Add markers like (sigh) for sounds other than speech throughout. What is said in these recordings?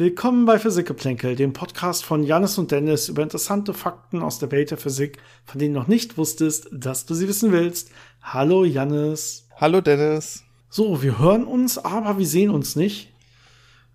Willkommen bei Physikgeplänkel, dem Podcast von Janis und Dennis über interessante Fakten aus der Welt der Physik, von denen du noch nicht wusstest, dass du sie wissen willst. Hallo Janis. Hallo Dennis. So, wir hören uns, aber wir sehen uns nicht.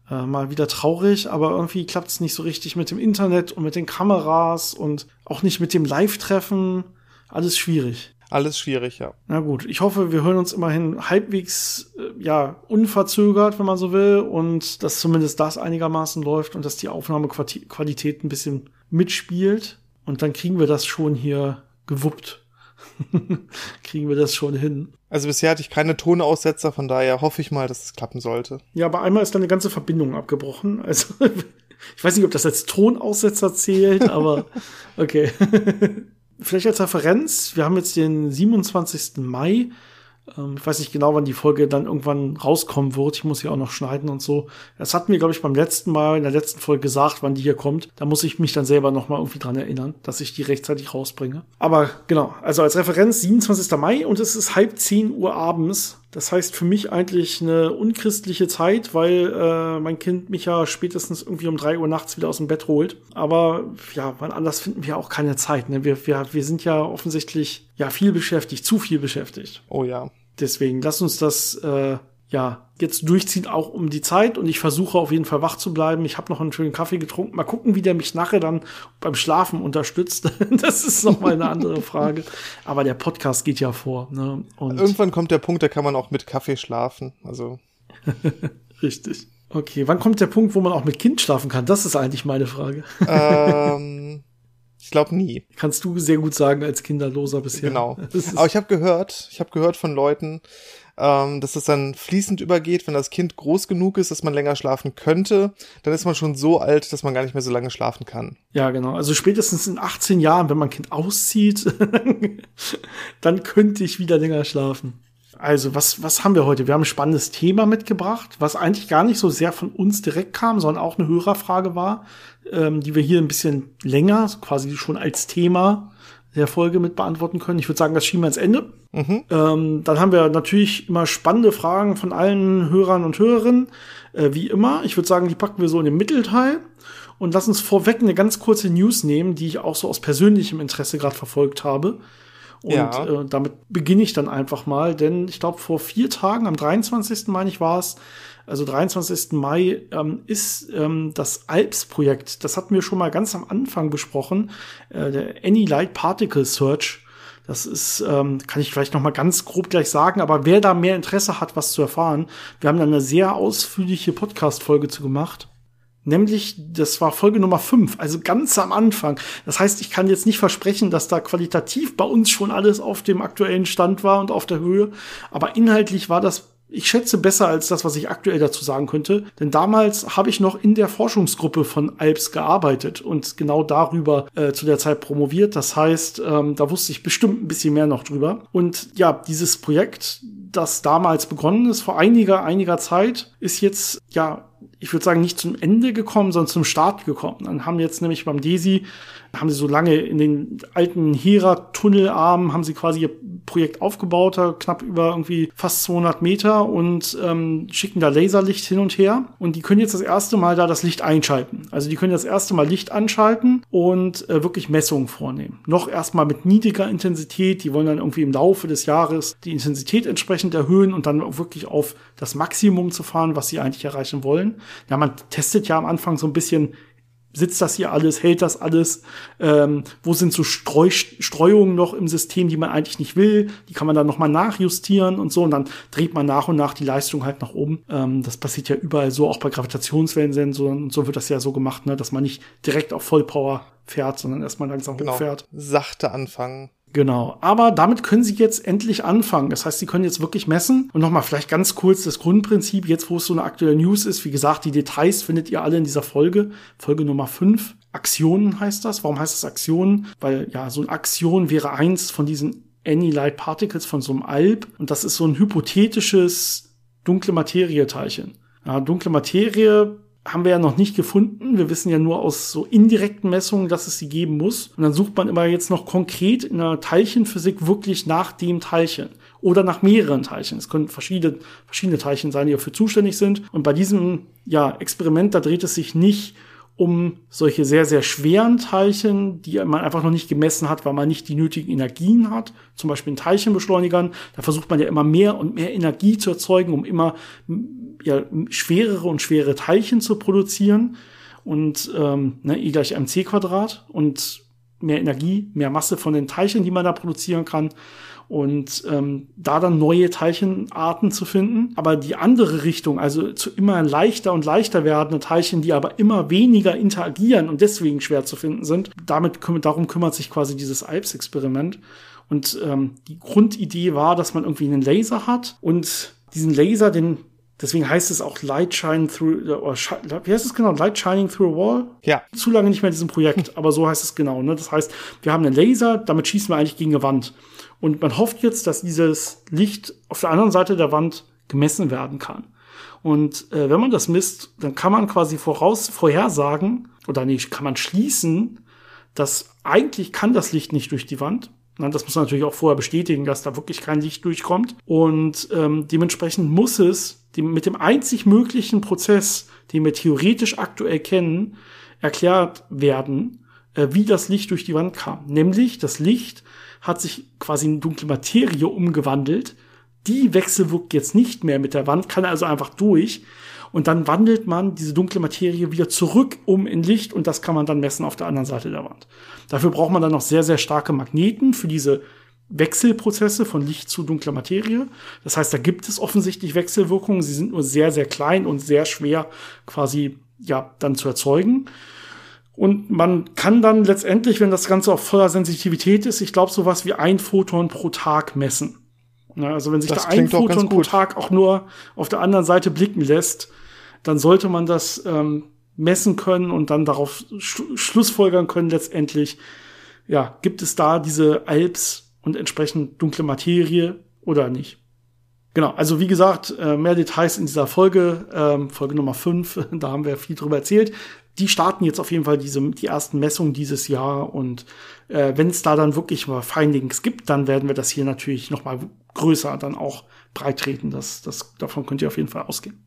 Äh, mal wieder traurig, aber irgendwie klappt es nicht so richtig mit dem Internet und mit den Kameras und auch nicht mit dem Live-Treffen. Alles schwierig. Alles schwierig, ja. Na gut, ich hoffe, wir hören uns immerhin halbwegs, äh, ja, unverzögert, wenn man so will, und dass zumindest das einigermaßen läuft und dass die Aufnahmequalität ein bisschen mitspielt. Und dann kriegen wir das schon hier gewuppt. (laughs) kriegen wir das schon hin. Also bisher hatte ich keine Tonaussetzer, von daher hoffe ich mal, dass es klappen sollte. Ja, aber einmal ist dann eine ganze Verbindung abgebrochen. Also (laughs) ich weiß nicht, ob das als Tonaussetzer zählt, aber (laughs) okay. Vielleicht als Referenz, wir haben jetzt den 27. Mai. Ähm, ich weiß nicht genau, wann die Folge dann irgendwann rauskommen wird. Ich muss sie auch noch schneiden und so. Das hatten wir, glaube ich, beim letzten Mal, in der letzten Folge gesagt, wann die hier kommt. Da muss ich mich dann selber noch mal irgendwie dran erinnern, dass ich die rechtzeitig rausbringe. Aber genau, also als Referenz 27. Mai und es ist halb 10 Uhr abends. Das heißt für mich eigentlich eine unchristliche Zeit, weil äh, mein Kind mich ja spätestens irgendwie um drei Uhr nachts wieder aus dem Bett holt. Aber ja, wann anders finden wir auch keine Zeit. Ne? Wir, wir, wir sind ja offensichtlich ja viel beschäftigt, zu viel beschäftigt. Oh ja. Deswegen lass uns das äh, ja, jetzt durchziehen auch um die Zeit und ich versuche auf jeden Fall wach zu bleiben. Ich habe noch einen schönen Kaffee getrunken. Mal gucken, wie der mich nachher dann beim Schlafen unterstützt. (laughs) das ist noch mal eine andere Frage. Aber der Podcast geht ja vor. Ne? Und Irgendwann kommt der Punkt, da kann man auch mit Kaffee schlafen. Also (laughs) richtig. Okay, wann kommt der Punkt, wo man auch mit Kind schlafen kann? Das ist eigentlich meine Frage. Ähm, (laughs) ich glaube nie. Kannst du sehr gut sagen als Kinderloser bisher. Genau. Aber ich habe gehört, ich habe gehört von Leuten, ähm, dass es dann fließend übergeht, wenn das Kind groß genug ist, dass man länger schlafen könnte, dann ist man schon so alt, dass man gar nicht mehr so lange schlafen kann. Ja, genau. Also spätestens in 18 Jahren, wenn mein Kind auszieht, (laughs) dann könnte ich wieder länger schlafen. Also, was, was haben wir heute? Wir haben ein spannendes Thema mitgebracht, was eigentlich gar nicht so sehr von uns direkt kam, sondern auch eine Hörerfrage war, ähm, die wir hier ein bisschen länger, quasi schon als Thema der Folge mit beantworten können. Ich würde sagen, das schieben wir ans Ende. Mhm. Ähm, dann haben wir natürlich immer spannende Fragen von allen Hörern und Hörerinnen, äh, wie immer. Ich würde sagen, die packen wir so in den Mittelteil. Und lass uns vorweg eine ganz kurze News nehmen, die ich auch so aus persönlichem Interesse gerade verfolgt habe. Und ja. äh, damit beginne ich dann einfach mal, denn ich glaube, vor vier Tagen, am 23. meine ich war es, also 23. Mai, ähm, ist ähm, das ALPS-Projekt. Das hatten wir schon mal ganz am Anfang besprochen, äh, der Any Light Particle Search. Das ist, ähm, kann ich vielleicht noch mal ganz grob gleich sagen, aber wer da mehr Interesse hat, was zu erfahren, wir haben da eine sehr ausführliche Podcast-Folge zu gemacht. Nämlich, das war Folge Nummer 5, also ganz am Anfang. Das heißt, ich kann jetzt nicht versprechen, dass da qualitativ bei uns schon alles auf dem aktuellen Stand war und auf der Höhe. Aber inhaltlich war das ich schätze besser als das, was ich aktuell dazu sagen könnte. Denn damals habe ich noch in der Forschungsgruppe von Alps gearbeitet und genau darüber äh, zu der Zeit promoviert. Das heißt, ähm, da wusste ich bestimmt ein bisschen mehr noch drüber. Und ja, dieses Projekt, das damals begonnen ist, vor einiger, einiger Zeit, ist jetzt ja ich würde sagen, nicht zum Ende gekommen, sondern zum Start gekommen. Dann haben jetzt nämlich beim DESI, haben sie so lange in den alten Hera-Tunnelarmen, haben sie quasi ihr Projekt aufgebaut, knapp über irgendwie fast 200 Meter und ähm, schicken da Laserlicht hin und her. Und die können jetzt das erste Mal da das Licht einschalten. Also die können das erste Mal Licht anschalten und äh, wirklich Messungen vornehmen. Noch erstmal mit niedriger Intensität. Die wollen dann irgendwie im Laufe des Jahres die Intensität entsprechend erhöhen und dann wirklich auf das Maximum zu fahren, was sie eigentlich erreichen wollen ja, man testet ja am Anfang so ein bisschen, sitzt das hier alles, hält das alles, ähm, wo sind so Streu Streuungen noch im System, die man eigentlich nicht will, die kann man dann nochmal nachjustieren und so und dann dreht man nach und nach die Leistung halt nach oben. Ähm, das passiert ja überall so, auch bei Gravitationswellensensoren und so wird das ja so gemacht, ne, dass man nicht direkt auf Vollpower fährt, sondern erstmal langsam genau. hochfährt. Sachte anfangen. Genau. Aber damit können Sie jetzt endlich anfangen. Das heißt, Sie können jetzt wirklich messen. Und nochmal vielleicht ganz kurz das Grundprinzip, jetzt wo es so eine aktuelle News ist. Wie gesagt, die Details findet ihr alle in dieser Folge. Folge Nummer 5. Aktionen heißt das. Warum heißt das Aktionen? Weil ja, so eine Aktion wäre eins von diesen Any-Light Particles von so einem Alp. Und das ist so ein hypothetisches dunkle Materie-Teilchen. Ja, dunkle Materie haben wir ja noch nicht gefunden. Wir wissen ja nur aus so indirekten Messungen, dass es sie geben muss. Und dann sucht man immer jetzt noch konkret in der Teilchenphysik wirklich nach dem Teilchen oder nach mehreren Teilchen. Es können verschiedene, verschiedene Teilchen sein, die dafür zuständig sind. Und bei diesem ja, Experiment, da dreht es sich nicht um solche sehr, sehr schweren Teilchen, die man einfach noch nicht gemessen hat, weil man nicht die nötigen Energien hat. Zum Beispiel in Teilchenbeschleunigern. Da versucht man ja immer mehr und mehr Energie zu erzeugen, um immer ja, schwerere und schwere Teilchen zu produzieren. Und ähm, ne, E gleich mc Quadrat und mehr Energie, mehr Masse von den Teilchen, die man da produzieren kann und ähm, da dann neue Teilchenarten zu finden. Aber die andere Richtung, also zu immer leichter und leichter werdende Teilchen, die aber immer weniger interagieren und deswegen schwer zu finden sind, damit darum kümmert sich quasi dieses Alps-Experiment. Und ähm, die Grundidee war, dass man irgendwie einen Laser hat und diesen Laser, den Deswegen heißt es auch Light Shine Through, oder wie heißt es genau? Light Shining Through a Wall? Ja. Zu lange nicht mehr in diesem Projekt, aber so heißt es genau. Ne? Das heißt, wir haben einen Laser, damit schießen wir eigentlich gegen eine Wand. Und man hofft jetzt, dass dieses Licht auf der anderen Seite der Wand gemessen werden kann. Und äh, wenn man das misst, dann kann man quasi voraus vorhersagen, oder nee, kann man schließen, dass eigentlich kann das Licht nicht durch die Wand. Na, das muss man natürlich auch vorher bestätigen, dass da wirklich kein Licht durchkommt. Und ähm, dementsprechend muss es die, mit dem einzig möglichen Prozess, den wir theoretisch aktuell kennen, erklärt werden, äh, wie das Licht durch die Wand kam. Nämlich das Licht hat sich quasi in dunkle Materie umgewandelt. Die wechselwirkt jetzt nicht mehr mit der Wand, kann also einfach durch. Und dann wandelt man diese dunkle Materie wieder zurück um in Licht und das kann man dann messen auf der anderen Seite der Wand. Dafür braucht man dann noch sehr, sehr starke Magneten für diese Wechselprozesse von Licht zu dunkler Materie. Das heißt, da gibt es offensichtlich Wechselwirkungen. Sie sind nur sehr, sehr klein und sehr schwer quasi, ja, dann zu erzeugen. Und man kann dann letztendlich, wenn das Ganze auf voller Sensitivität ist, ich glaube, sowas wie ein Photon pro Tag messen. Ja, also wenn sich das da ein Photon pro Tag auch nur auf der anderen Seite blicken lässt, dann sollte man das ähm, messen können und dann darauf sch schlussfolgern können letztendlich, ja, gibt es da diese Alps und entsprechend dunkle Materie oder nicht. Genau, also wie gesagt, äh, mehr Details in dieser Folge, ähm, Folge Nummer 5, (laughs) da haben wir viel drüber erzählt die starten jetzt auf jeden Fall diese, die ersten Messungen dieses Jahr und äh, wenn es da dann wirklich mal Findings gibt, dann werden wir das hier natürlich noch mal größer dann auch breit treten. Das, das, davon könnt ihr auf jeden Fall ausgehen.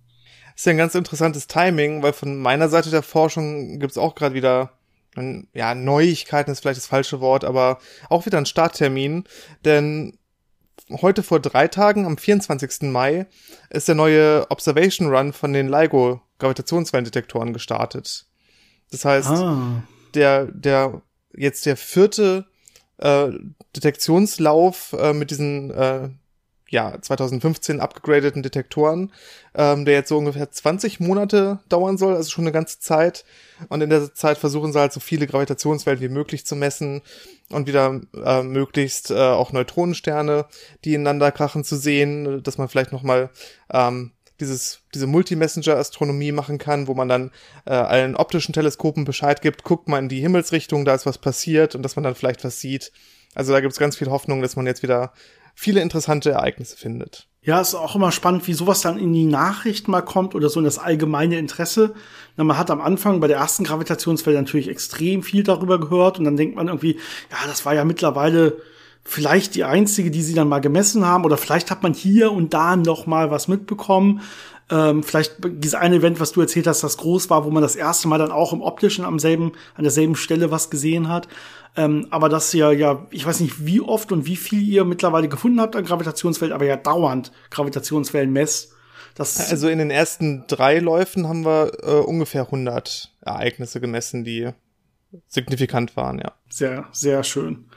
Das ist ja ein ganz interessantes Timing, weil von meiner Seite der Forschung gibt's auch gerade wieder ja, Neuigkeiten ist vielleicht das falsche Wort, aber auch wieder ein Starttermin, denn heute vor drei Tagen, am 24. Mai, ist der neue Observation Run von den LIGO Gravitationswellendetektoren gestartet. Das heißt, ah. der, der, jetzt der vierte äh, Detektionslauf äh, mit diesen äh, ja, 2015 abgegradeten Detektoren, ähm, der jetzt so ungefähr 20 Monate dauern soll, also schon eine ganze Zeit. Und in der Zeit versuchen sie halt so viele Gravitationswellen wie möglich zu messen und wieder äh, möglichst äh, auch Neutronensterne, die ineinander krachen, zu sehen, dass man vielleicht nochmal ähm, dieses, diese Multi-Messenger-Astronomie machen kann, wo man dann äh, allen optischen Teleskopen Bescheid gibt, guckt mal in die Himmelsrichtung, da ist was passiert und dass man dann vielleicht was sieht. Also da gibt es ganz viel Hoffnung, dass man jetzt wieder viele interessante Ereignisse findet. Ja, ist auch immer spannend, wie sowas dann in die Nachrichten mal kommt oder so in das allgemeine Interesse. Na, man hat am Anfang bei der ersten Gravitationswelle natürlich extrem viel darüber gehört und dann denkt man irgendwie, ja, das war ja mittlerweile vielleicht die einzige, die sie dann mal gemessen haben, oder vielleicht hat man hier und da noch mal was mitbekommen. Ähm, vielleicht dieses eine Event, was du erzählt hast, das groß war, wo man das erste Mal dann auch im optischen am selben, an derselben Stelle was gesehen hat. Ähm, aber das ja, ja, ich weiß nicht, wie oft und wie viel ihr mittlerweile gefunden habt an Gravitationswellen, aber ja dauernd Gravitationswellen messt. Das also in den ersten drei Läufen haben wir äh, ungefähr 100 Ereignisse gemessen, die signifikant waren, ja. Sehr, sehr schön.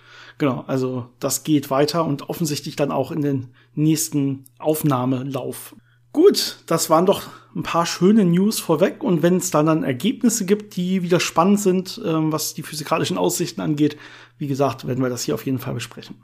Genau, also das geht weiter und offensichtlich dann auch in den nächsten Aufnahmelauf. Gut, das waren doch ein paar schöne News vorweg und wenn es dann, dann Ergebnisse gibt, die wieder spannend sind, ähm, was die physikalischen Aussichten angeht, wie gesagt, werden wir das hier auf jeden Fall besprechen.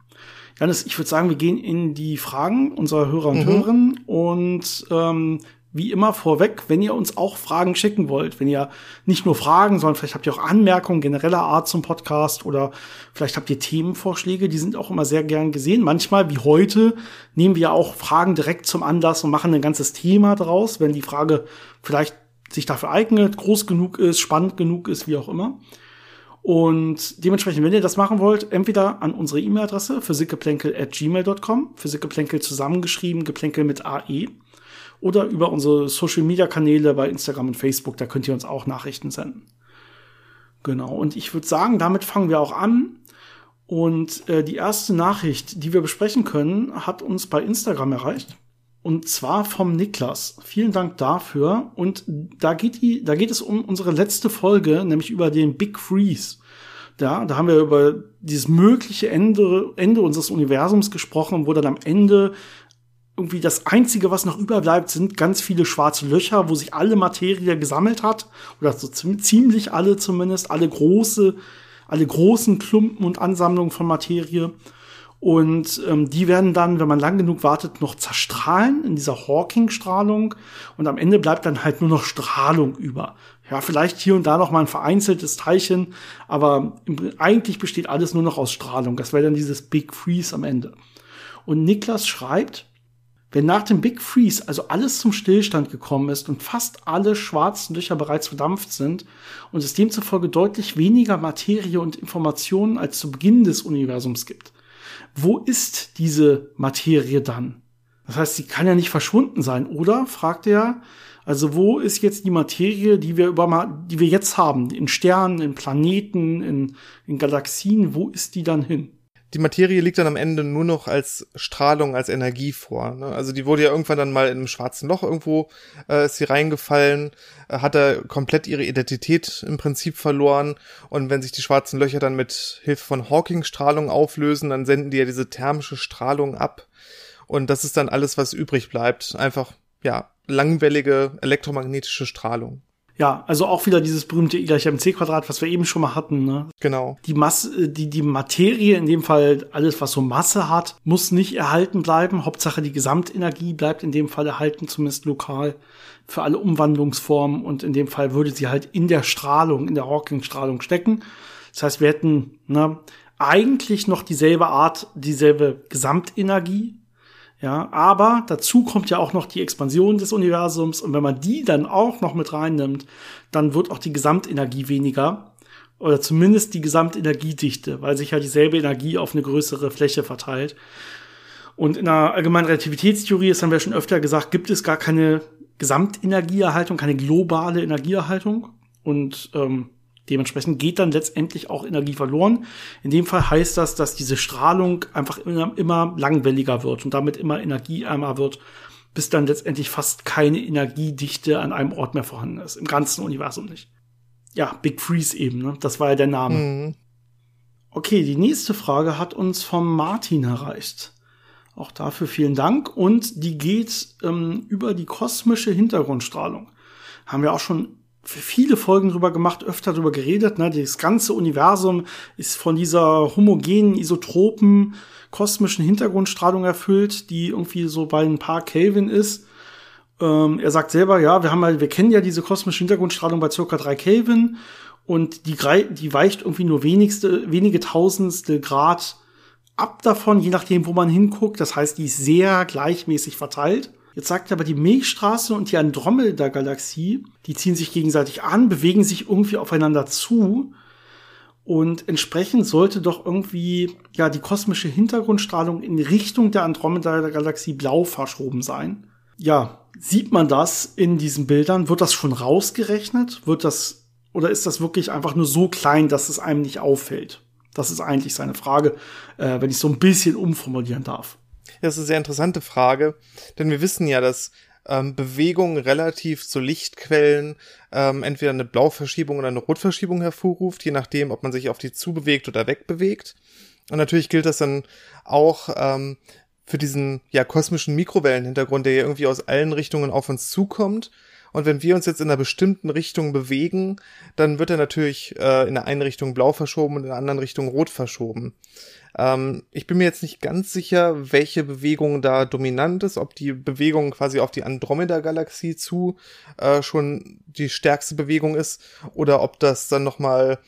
Janis, ich würde sagen, wir gehen in die Fragen unserer Hörer und mhm. Hörerinnen und ähm, wie immer vorweg, wenn ihr uns auch Fragen schicken wollt, wenn ihr nicht nur Fragen, sondern vielleicht habt ihr auch Anmerkungen genereller Art zum Podcast oder vielleicht habt ihr Themenvorschläge, die sind auch immer sehr gern gesehen. Manchmal, wie heute, nehmen wir auch Fragen direkt zum Anlass und machen ein ganzes Thema draus, wenn die Frage vielleicht sich dafür eignet, groß genug ist, spannend genug ist, wie auch immer. Und dementsprechend, wenn ihr das machen wollt, entweder an unsere E-Mail-Adresse physikgeplänkel at gmail.com, physikgeplänkel zusammengeschrieben, geplänkel mit AE oder über unsere Social-Media-Kanäle bei Instagram und Facebook. Da könnt ihr uns auch Nachrichten senden. Genau, und ich würde sagen, damit fangen wir auch an. Und äh, die erste Nachricht, die wir besprechen können, hat uns bei Instagram erreicht. Und zwar vom Niklas. Vielen Dank dafür. Und da geht, die, da geht es um unsere letzte Folge, nämlich über den Big Freeze. Da, da haben wir über dieses mögliche Ende, Ende unseres Universums gesprochen, wo dann am Ende irgendwie das Einzige, was noch überbleibt, sind ganz viele schwarze Löcher, wo sich alle Materie gesammelt hat. Oder so ziemlich alle zumindest, alle große, alle großen Klumpen und Ansammlungen von Materie. Und ähm, die werden dann, wenn man lang genug wartet, noch zerstrahlen in dieser Hawking-Strahlung. Und am Ende bleibt dann halt nur noch Strahlung über. Ja, vielleicht hier und da noch mal ein vereinzeltes Teilchen, aber eigentlich besteht alles nur noch aus Strahlung. Das wäre dann dieses Big Freeze am Ende. Und Niklas schreibt, wenn nach dem Big Freeze also alles zum Stillstand gekommen ist und fast alle schwarzen Löcher bereits verdampft sind und es demzufolge deutlich weniger Materie und Informationen als zu Beginn des Universums gibt, wo ist diese Materie dann? Das heißt, sie kann ja nicht verschwunden sein, oder? fragt er. Also wo ist jetzt die Materie, die wir über, die wir jetzt haben? In Sternen, in Planeten, in, in Galaxien, wo ist die dann hin? Die Materie liegt dann am Ende nur noch als Strahlung, als Energie vor. Ne? Also die wurde ja irgendwann dann mal in einem schwarzen Loch irgendwo, äh, ist sie reingefallen, äh, hat da komplett ihre Identität im Prinzip verloren. Und wenn sich die schwarzen Löcher dann mit Hilfe von Hawking-Strahlung auflösen, dann senden die ja diese thermische Strahlung ab. Und das ist dann alles, was übrig bleibt. Einfach, ja, langwellige elektromagnetische Strahlung. Ja, also auch wieder dieses berühmte I gleich mc Quadrat, was wir eben schon mal hatten. Ne? Genau. Die Masse, die, die Materie, in dem Fall alles, was so Masse hat, muss nicht erhalten bleiben. Hauptsache die Gesamtenergie bleibt in dem Fall erhalten, zumindest lokal für alle Umwandlungsformen. Und in dem Fall würde sie halt in der Strahlung, in der Hawking-Strahlung stecken. Das heißt, wir hätten ne, eigentlich noch dieselbe Art, dieselbe Gesamtenergie, ja, aber dazu kommt ja auch noch die Expansion des Universums und wenn man die dann auch noch mit reinnimmt, dann wird auch die Gesamtenergie weniger oder zumindest die Gesamtenergiedichte, weil sich ja dieselbe Energie auf eine größere Fläche verteilt. Und in der allgemeinen Relativitätstheorie, das haben wir schon öfter gesagt, gibt es gar keine Gesamtenergieerhaltung, keine globale Energieerhaltung. Und ähm, Dementsprechend geht dann letztendlich auch Energie verloren. In dem Fall heißt das, dass diese Strahlung einfach immer, immer langwelliger wird und damit immer energieärmer wird, bis dann letztendlich fast keine Energiedichte an einem Ort mehr vorhanden ist. Im ganzen Universum nicht. Ja, Big Freeze eben, ne? Das war ja der Name. Mhm. Okay, die nächste Frage hat uns vom Martin erreicht. Auch dafür vielen Dank. Und die geht ähm, über die kosmische Hintergrundstrahlung. Haben wir auch schon viele Folgen drüber gemacht, öfter drüber geredet. Ne? Das ganze Universum ist von dieser homogenen, isotropen, kosmischen Hintergrundstrahlung erfüllt, die irgendwie so bei ein paar Kelvin ist. Ähm, er sagt selber, ja, wir haben ja, wir kennen ja diese kosmische Hintergrundstrahlung bei circa drei Kelvin und die, die weicht irgendwie nur wenigste, wenige Tausendstel Grad ab davon, je nachdem, wo man hinguckt. Das heißt, die ist sehr gleichmäßig verteilt. Jetzt sagt er aber, die Milchstraße und die Andromeda-Galaxie, die ziehen sich gegenseitig an, bewegen sich irgendwie aufeinander zu. Und entsprechend sollte doch irgendwie, ja, die kosmische Hintergrundstrahlung in Richtung der Andromeda-Galaxie blau verschoben sein. Ja, sieht man das in diesen Bildern? Wird das schon rausgerechnet? Wird das, oder ist das wirklich einfach nur so klein, dass es einem nicht auffällt? Das ist eigentlich seine Frage, äh, wenn ich so ein bisschen umformulieren darf. Das ist eine sehr interessante Frage, denn wir wissen ja, dass ähm, Bewegung relativ zu Lichtquellen ähm, entweder eine Blauverschiebung oder eine Rotverschiebung hervorruft, je nachdem, ob man sich auf die zubewegt oder wegbewegt. Und natürlich gilt das dann auch ähm, für diesen ja kosmischen Mikrowellenhintergrund, der ja irgendwie aus allen Richtungen auf uns zukommt. Und wenn wir uns jetzt in einer bestimmten Richtung bewegen, dann wird er natürlich äh, in der einen Richtung blau verschoben und in der anderen Richtung rot verschoben. Ähm, ich bin mir jetzt nicht ganz sicher, welche Bewegung da dominant ist, ob die Bewegung quasi auf die Andromeda-Galaxie zu äh, schon die stärkste Bewegung ist oder ob das dann nochmal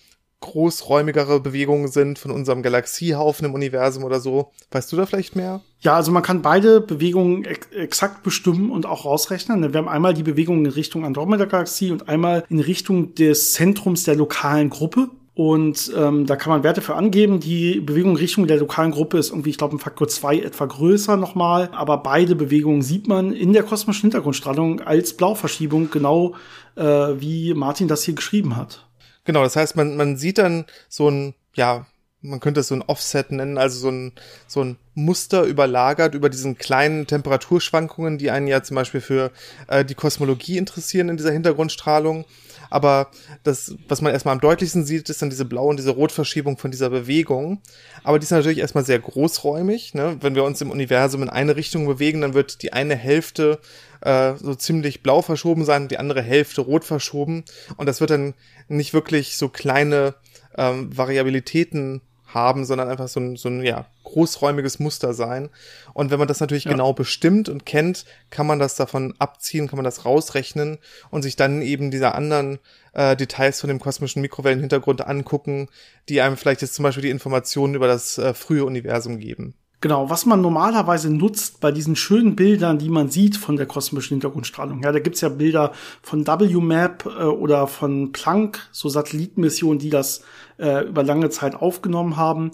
großräumigere Bewegungen sind von unserem Galaxiehaufen im Universum oder so. Weißt du da vielleicht mehr? Ja, also man kann beide Bewegungen ex exakt bestimmen und auch rausrechnen. Wir haben einmal die Bewegung in Richtung Andromeda-Galaxie und einmal in Richtung des Zentrums der lokalen Gruppe. Und ähm, da kann man Werte für angeben. Die Bewegung in Richtung der lokalen Gruppe ist irgendwie, ich glaube, ein Faktor zwei etwa größer nochmal. Aber beide Bewegungen sieht man in der kosmischen Hintergrundstrahlung als Blauverschiebung, genau äh, wie Martin das hier geschrieben hat. Genau, das heißt, man, man sieht dann so ein, ja, man könnte es so ein Offset nennen, also so ein, so ein Muster überlagert über diesen kleinen Temperaturschwankungen, die einen ja zum Beispiel für äh, die Kosmologie interessieren in dieser Hintergrundstrahlung. Aber das, was man erstmal am deutlichsten sieht, ist dann diese Blau- und diese Rotverschiebung von dieser Bewegung. Aber die ist natürlich erstmal sehr großräumig. Ne? Wenn wir uns im Universum in eine Richtung bewegen, dann wird die eine Hälfte äh, so ziemlich blau verschoben sein, die andere Hälfte rot verschoben. Und das wird dann nicht wirklich so kleine ähm, Variabilitäten haben, sondern einfach so ein, so ein ja, großräumiges Muster sein. Und wenn man das natürlich ja. genau bestimmt und kennt, kann man das davon abziehen, kann man das rausrechnen und sich dann eben diese anderen äh, Details von dem kosmischen Mikrowellenhintergrund angucken, die einem vielleicht jetzt zum Beispiel die Informationen über das äh, frühe Universum geben. Genau, was man normalerweise nutzt bei diesen schönen Bildern, die man sieht von der kosmischen Hintergrundstrahlung. Ja, da gibt's ja Bilder von WMAP äh, oder von Planck, so Satellitenmissionen, die das äh, über lange Zeit aufgenommen haben.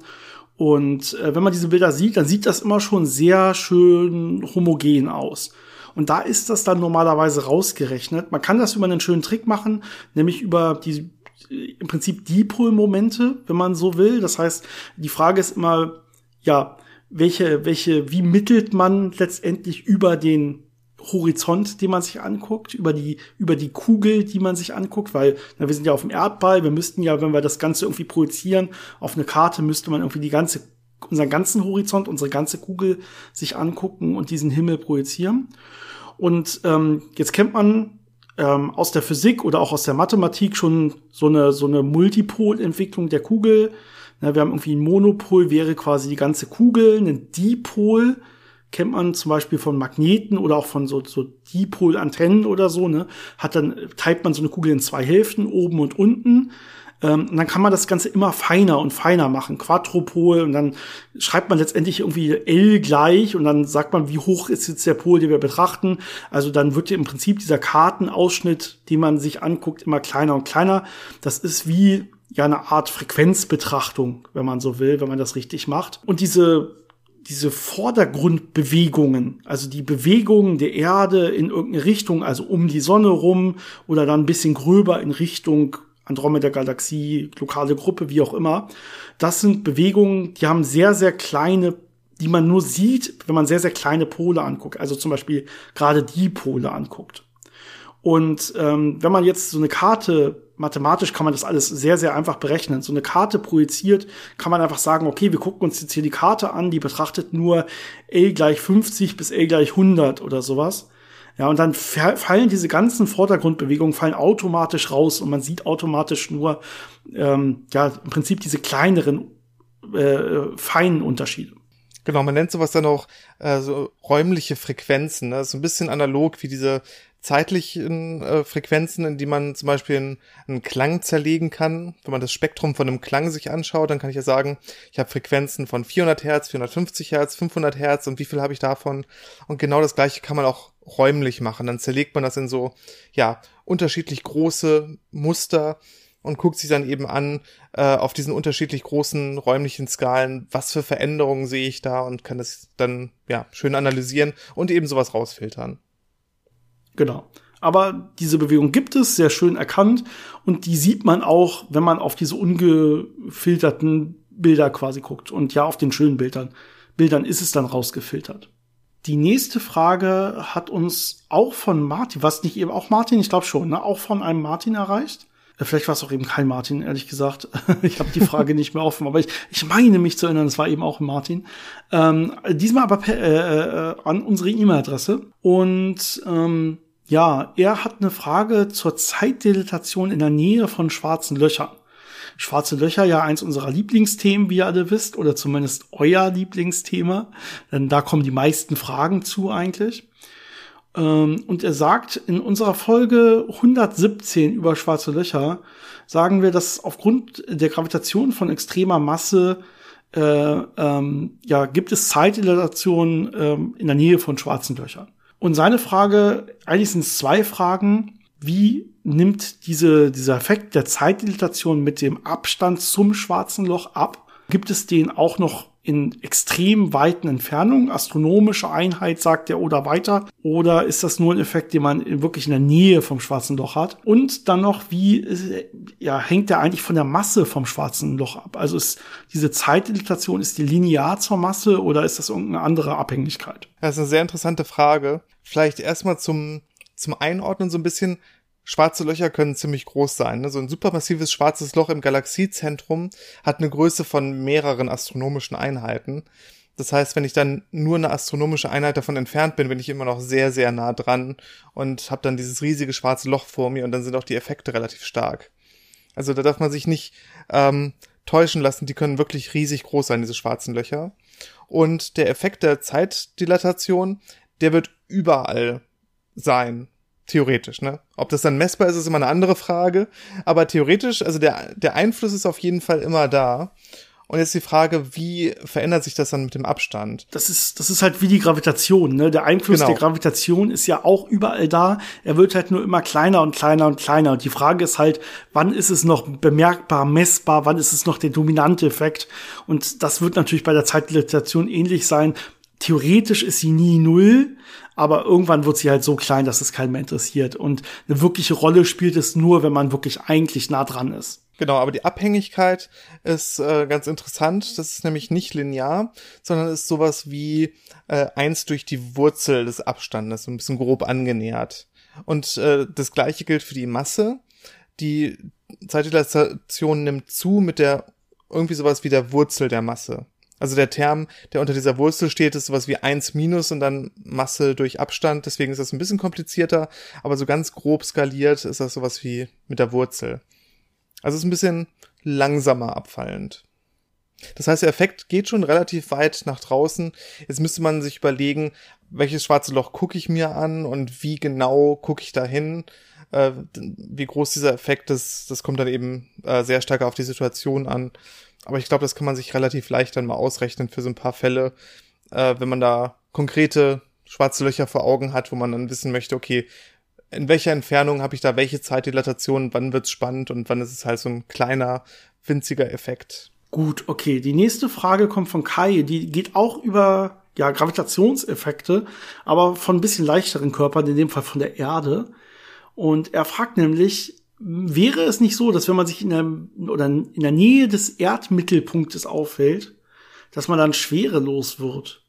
Und äh, wenn man diese Bilder sieht, dann sieht das immer schon sehr schön homogen aus. Und da ist das dann normalerweise rausgerechnet. Man kann das über einen schönen Trick machen, nämlich über die im Prinzip Dipolmomente, wenn man so will. Das heißt, die Frage ist immer, ja, welche, welche, wie mittelt man letztendlich über den Horizont, den man sich anguckt, über die, über die Kugel, die man sich anguckt, weil na, wir sind ja auf dem Erdball, wir müssten ja, wenn wir das Ganze irgendwie projizieren, auf eine Karte müsste man irgendwie die ganze, unseren ganzen Horizont, unsere ganze Kugel sich angucken und diesen Himmel projizieren. Und ähm, jetzt kennt man ähm, aus der Physik oder auch aus der Mathematik schon so eine, so eine Multipolentwicklung der Kugel na, wir haben irgendwie ein Monopol, wäre quasi die ganze Kugel, ein Dipol kennt man zum Beispiel von Magneten oder auch von so, so Dipol-Antennen oder so, ne? Hat dann, teilt man so eine Kugel in zwei Hälften, oben und unten. Ähm, und dann kann man das Ganze immer feiner und feiner machen, Quadrupol, und dann schreibt man letztendlich irgendwie L gleich und dann sagt man, wie hoch ist jetzt der Pol, den wir betrachten. Also dann wird im Prinzip dieser Kartenausschnitt, den man sich anguckt, immer kleiner und kleiner. Das ist wie ja eine Art Frequenzbetrachtung, wenn man so will, wenn man das richtig macht. Und diese diese Vordergrundbewegungen, also die Bewegungen der Erde in irgendeine Richtung, also um die Sonne rum oder dann ein bisschen gröber in Richtung Andromeda-Galaxie, lokale Gruppe, wie auch immer. Das sind Bewegungen, die haben sehr, sehr kleine, die man nur sieht, wenn man sehr, sehr kleine Pole anguckt. Also zum Beispiel gerade die Pole anguckt. Und ähm, wenn man jetzt so eine Karte mathematisch kann man das alles sehr, sehr einfach berechnen. So eine Karte projiziert, kann man einfach sagen, okay, wir gucken uns jetzt hier die Karte an, die betrachtet nur L gleich 50 bis L gleich 100 oder sowas. Ja, und dann fallen diese ganzen Vordergrundbewegungen fallen automatisch raus und man sieht automatisch nur, ähm, ja, im Prinzip diese kleineren, äh, feinen Unterschiede. Genau, man nennt sowas dann auch äh, so räumliche Frequenzen. Ne? So ein bisschen analog wie diese zeitlichen äh, Frequenzen, in die man zum Beispiel einen, einen, Klang zerlegen kann. Wenn man das Spektrum von einem Klang sich anschaut, dann kann ich ja sagen, ich habe Frequenzen von 400 Hertz, 450 Hertz, 500 Hertz und wie viel habe ich davon? Und genau das gleiche kann man auch räumlich machen. Dann zerlegt man das in so, ja, unterschiedlich große Muster und guckt sich dann eben an, äh, auf diesen unterschiedlich großen räumlichen Skalen, was für Veränderungen sehe ich da und kann das dann, ja, schön analysieren und eben sowas rausfiltern. Genau. Aber diese Bewegung gibt es, sehr schön erkannt. Und die sieht man auch, wenn man auf diese ungefilterten Bilder quasi guckt. Und ja, auf den schönen Bildern, Bildern ist es dann rausgefiltert. Die nächste Frage hat uns auch von Martin, was nicht eben auch Martin, ich glaube schon, ne, auch von einem Martin erreicht. Äh, vielleicht war es auch eben kein Martin, ehrlich gesagt. (laughs) ich habe die Frage nicht mehr offen, aber ich, ich meine mich zu erinnern, es war eben auch ein Martin. Ähm, diesmal aber per, äh, äh, an unsere E-Mail-Adresse. Und ähm, ja, er hat eine Frage zur Zeitdilatation in der Nähe von schwarzen Löchern. Schwarze Löcher ja eins unserer Lieblingsthemen, wie ihr alle wisst, oder zumindest euer Lieblingsthema, denn da kommen die meisten Fragen zu eigentlich. Ähm, und er sagt, in unserer Folge 117 über schwarze Löcher sagen wir, dass aufgrund der Gravitation von extremer Masse äh, ähm, ja, gibt es Zeitdilatation ähm, in der Nähe von schwarzen Löchern. Und seine Frage, eigentlich sind es zwei Fragen. wie nimmt diese, dieser Effekt der Zeitdilatation mit dem Abstand zum schwarzen Loch ab? Gibt es den auch noch in extrem weiten Entfernungen, astronomische Einheit, sagt er, oder weiter? Oder ist das nur ein Effekt, den man wirklich in der Nähe vom schwarzen Loch hat? Und dann noch, wie ja, hängt der eigentlich von der Masse vom schwarzen Loch ab? Also ist diese Zeitdilatation, ist die linear zur Masse oder ist das irgendeine andere Abhängigkeit? Das ist eine sehr interessante Frage. Vielleicht erstmal zum, zum Einordnen so ein bisschen. Schwarze Löcher können ziemlich groß sein. Ne? So ein supermassives schwarzes Loch im Galaxiezentrum hat eine Größe von mehreren astronomischen Einheiten. Das heißt, wenn ich dann nur eine astronomische Einheit davon entfernt bin, bin ich immer noch sehr, sehr nah dran und habe dann dieses riesige schwarze Loch vor mir und dann sind auch die Effekte relativ stark. Also da darf man sich nicht ähm, täuschen lassen, die können wirklich riesig groß sein, diese schwarzen Löcher. Und der Effekt der Zeitdilatation, der wird überall sein. Theoretisch, ne? Ob das dann messbar ist, ist immer eine andere Frage. Aber theoretisch, also der, der Einfluss ist auf jeden Fall immer da. Und jetzt die Frage, wie verändert sich das dann mit dem Abstand? Das ist, das ist halt wie die Gravitation, ne? Der Einfluss genau. der Gravitation ist ja auch überall da. Er wird halt nur immer kleiner und kleiner und kleiner. Und die Frage ist halt, wann ist es noch bemerkbar, messbar? Wann ist es noch der dominante Effekt? Und das wird natürlich bei der Zeitdilatation ähnlich sein. Theoretisch ist sie nie null, aber irgendwann wird sie halt so klein, dass es keinen mehr interessiert. Und eine wirkliche Rolle spielt es nur, wenn man wirklich eigentlich nah dran ist. Genau, aber die Abhängigkeit ist äh, ganz interessant. Das ist nämlich nicht linear, sondern ist sowas wie äh, eins durch die Wurzel des Abstandes, so ein bisschen grob angenähert. Und äh, das gleiche gilt für die Masse. Die Zeitdilatation nimmt zu mit der irgendwie sowas wie der Wurzel der Masse. Also der Term, der unter dieser Wurzel steht, ist sowas wie 1 minus und dann Masse durch Abstand. Deswegen ist das ein bisschen komplizierter, aber so ganz grob skaliert ist das sowas wie mit der Wurzel. Also es ist ein bisschen langsamer abfallend. Das heißt, der Effekt geht schon relativ weit nach draußen. Jetzt müsste man sich überlegen, welches schwarze Loch gucke ich mir an und wie genau gucke ich da hin. Äh, wie groß dieser Effekt ist, das kommt dann eben äh, sehr stark auf die Situation an. Aber ich glaube, das kann man sich relativ leicht dann mal ausrechnen für so ein paar Fälle, äh, wenn man da konkrete schwarze Löcher vor Augen hat, wo man dann wissen möchte, okay, in welcher Entfernung habe ich da welche Zeitdilatation, wann wird's spannend und wann ist es halt so ein kleiner, winziger Effekt. Gut, okay. Die nächste Frage kommt von Kai, die geht auch über ja, Gravitationseffekte, aber von ein bisschen leichteren Körpern, in dem Fall von der Erde. Und er fragt nämlich, wäre es nicht so, dass wenn man sich in der, oder in der Nähe des Erdmittelpunktes aufhält, dass man dann schwerelos wird?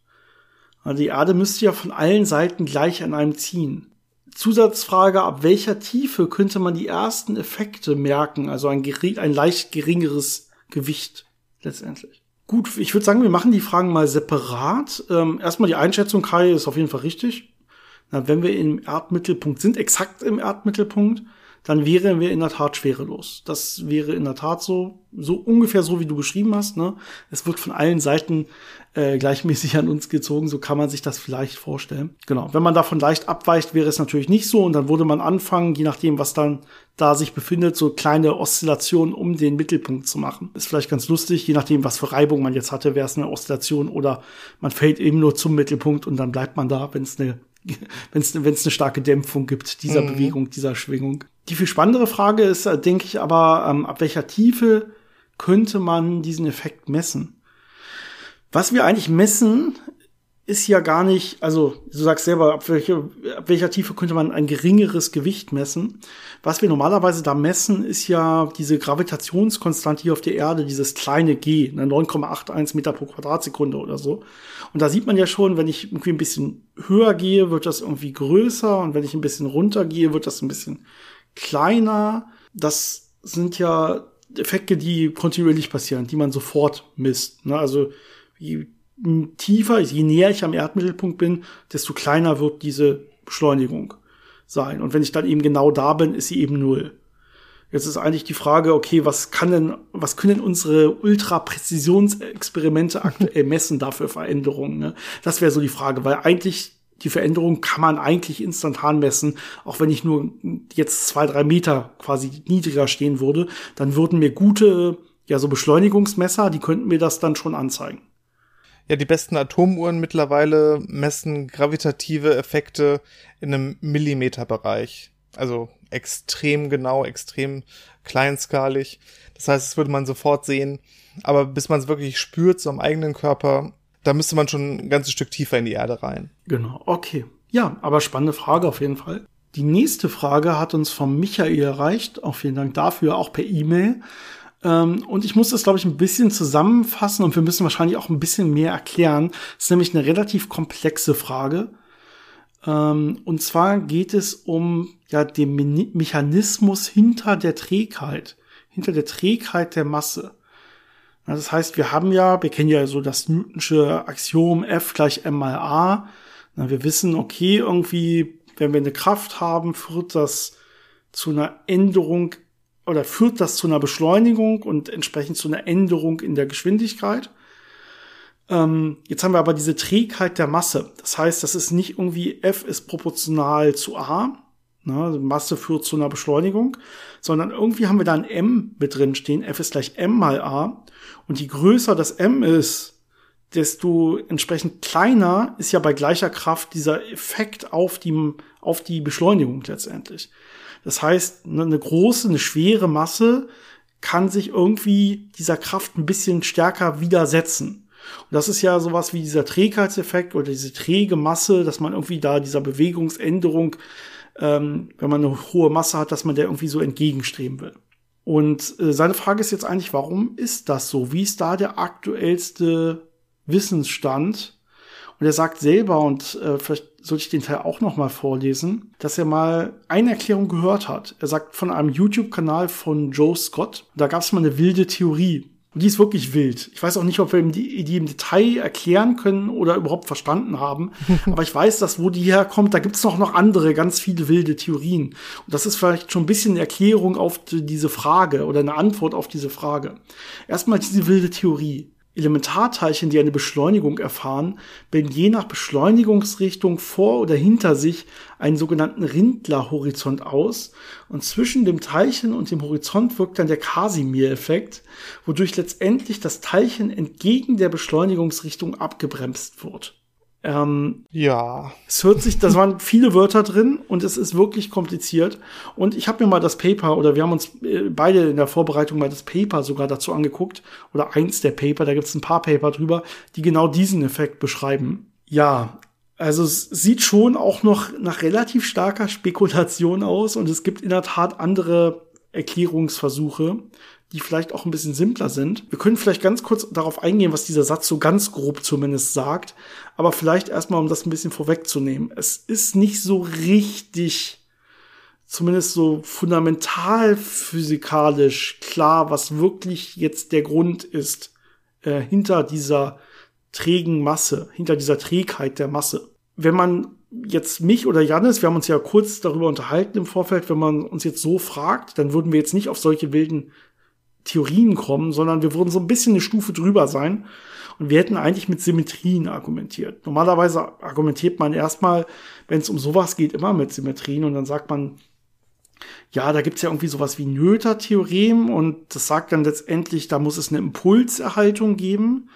Also die Erde müsste ja von allen Seiten gleich an einem ziehen. Zusatzfrage, ab welcher Tiefe könnte man die ersten Effekte merken? Also ein, ein leicht geringeres Gewicht letztendlich. Gut, ich würde sagen, wir machen die Fragen mal separat. Ähm, erstmal die Einschätzung, Kai, ist auf jeden Fall richtig. Na, wenn wir im Erdmittelpunkt sind, exakt im Erdmittelpunkt, dann wären wir in der Tat schwerelos. Das wäre in der Tat so, so ungefähr so, wie du beschrieben hast. Ne? Es wird von allen Seiten äh, gleichmäßig an uns gezogen, so kann man sich das vielleicht vorstellen. Genau, wenn man davon leicht abweicht, wäre es natürlich nicht so und dann würde man anfangen, je nachdem, was dann da sich befindet, so kleine Oszillationen um den Mittelpunkt zu machen. Ist vielleicht ganz lustig, je nachdem, was für Reibung man jetzt hatte, wäre es eine Oszillation oder man fällt eben nur zum Mittelpunkt und dann bleibt man da, wenn es eine (laughs) wenn es eine starke Dämpfung gibt dieser mhm. Bewegung, dieser Schwingung. Die viel spannendere Frage ist, äh, denke ich, aber, ähm, ab welcher Tiefe könnte man diesen Effekt messen? Was wir eigentlich messen, ist ja gar nicht, also du sagst selber, ab, welche, ab welcher Tiefe könnte man ein geringeres Gewicht messen. Was wir normalerweise da messen, ist ja diese Gravitationskonstante hier auf der Erde, dieses kleine G, 9,81 ne, Meter pro Quadratsekunde oder so. Und da sieht man ja schon, wenn ich irgendwie ein bisschen höher gehe, wird das irgendwie größer und wenn ich ein bisschen runter gehe, wird das ein bisschen kleiner. Das sind ja Effekte, die kontinuierlich passieren, die man sofort misst. Ne? Also je tiefer, je näher ich am Erdmittelpunkt bin, desto kleiner wird diese Beschleunigung sein. Und wenn ich dann eben genau da bin, ist sie eben null. Jetzt ist eigentlich die Frage, okay, was kann denn, was können unsere Ultra-Präzisionsexperimente aktuell (laughs) messen dafür Veränderungen? Ne? Das wäre so die Frage, weil eigentlich die Veränderung kann man eigentlich instantan messen, auch wenn ich nur jetzt zwei, drei Meter quasi niedriger stehen würde, dann würden mir gute, ja, so Beschleunigungsmesser, die könnten mir das dann schon anzeigen. Ja, die besten Atomuhren mittlerweile messen gravitative Effekte in einem Millimeterbereich. Also extrem genau, extrem kleinskalig. Das heißt, das würde man sofort sehen. Aber bis man es wirklich spürt, so am eigenen Körper, da müsste man schon ein ganzes Stück tiefer in die Erde rein. Genau, okay. Ja, aber spannende Frage auf jeden Fall. Die nächste Frage hat uns von Michael erreicht. Auch vielen Dank dafür, auch per E-Mail. Ähm, und ich muss das, glaube ich, ein bisschen zusammenfassen und wir müssen wahrscheinlich auch ein bisschen mehr erklären. Das ist nämlich eine relativ komplexe Frage. Ähm, und zwar geht es um ja den Me Mechanismus hinter der Trägheit, hinter der Trägheit der Masse. Das heißt, wir haben ja, wir kennen ja so das Newtonsche Axiom F gleich m mal a. Wir wissen, okay, irgendwie, wenn wir eine Kraft haben, führt das zu einer Änderung oder führt das zu einer Beschleunigung und entsprechend zu einer Änderung in der Geschwindigkeit. Ähm, jetzt haben wir aber diese Trägheit der Masse. Das heißt, das ist nicht irgendwie F ist proportional zu A. Ne, also Masse führt zu einer Beschleunigung, sondern irgendwie haben wir da ein M mit drin stehen. F ist gleich M mal A. Und je größer das M ist, desto entsprechend kleiner ist ja bei gleicher Kraft dieser Effekt auf die, auf die Beschleunigung letztendlich. Das heißt, ne, eine große, eine schwere Masse kann sich irgendwie dieser Kraft ein bisschen stärker widersetzen. Und das ist ja sowas wie dieser Trägheitseffekt oder diese träge Masse, dass man irgendwie da dieser Bewegungsänderung, ähm, wenn man eine hohe Masse hat, dass man der irgendwie so entgegenstreben will. Und äh, seine Frage ist jetzt eigentlich, warum ist das so? Wie ist da der aktuellste Wissensstand? Und er sagt selber, und äh, vielleicht sollte ich den Teil auch noch mal vorlesen, dass er mal eine Erklärung gehört hat. Er sagt von einem YouTube-Kanal von Joe Scott, da gab es mal eine wilde Theorie. Und die ist wirklich wild. Ich weiß auch nicht, ob wir die, die im Detail erklären können oder überhaupt verstanden haben. (laughs) Aber ich weiß, dass wo die herkommt, da gibt es noch, noch andere, ganz viele wilde Theorien. Und das ist vielleicht schon ein bisschen eine Erklärung auf diese Frage oder eine Antwort auf diese Frage. Erstmal diese wilde Theorie. Elementarteilchen, die eine Beschleunigung erfahren, bilden je nach Beschleunigungsrichtung vor oder hinter sich einen sogenannten Rindler-Horizont aus und zwischen dem Teilchen und dem Horizont wirkt dann der Casimir-Effekt, wodurch letztendlich das Teilchen entgegen der Beschleunigungsrichtung abgebremst wird. Ähm, ja. Es hört sich, das waren viele Wörter drin und es ist wirklich kompliziert. Und ich habe mir mal das Paper oder wir haben uns äh, beide in der Vorbereitung mal das Paper sogar dazu angeguckt oder eins der Paper, da gibt es ein paar Paper drüber, die genau diesen Effekt beschreiben. Ja, also es sieht schon auch noch nach relativ starker Spekulation aus und es gibt in der Tat andere Erklärungsversuche die vielleicht auch ein bisschen simpler sind. Wir können vielleicht ganz kurz darauf eingehen, was dieser Satz so ganz grob zumindest sagt, aber vielleicht erstmal, um das ein bisschen vorwegzunehmen. Es ist nicht so richtig, zumindest so fundamental physikalisch klar, was wirklich jetzt der Grund ist äh, hinter dieser trägen Masse, hinter dieser Trägheit der Masse. Wenn man jetzt mich oder Janis, wir haben uns ja kurz darüber unterhalten im Vorfeld, wenn man uns jetzt so fragt, dann würden wir jetzt nicht auf solche wilden Theorien kommen, sondern wir würden so ein bisschen eine Stufe drüber sein. Und wir hätten eigentlich mit Symmetrien argumentiert. Normalerweise argumentiert man erstmal, wenn es um sowas geht, immer mit Symmetrien und dann sagt man, ja, da gibt's ja irgendwie sowas wie Noether-Theorem und das sagt dann letztendlich, da muss es eine Impulserhaltung geben.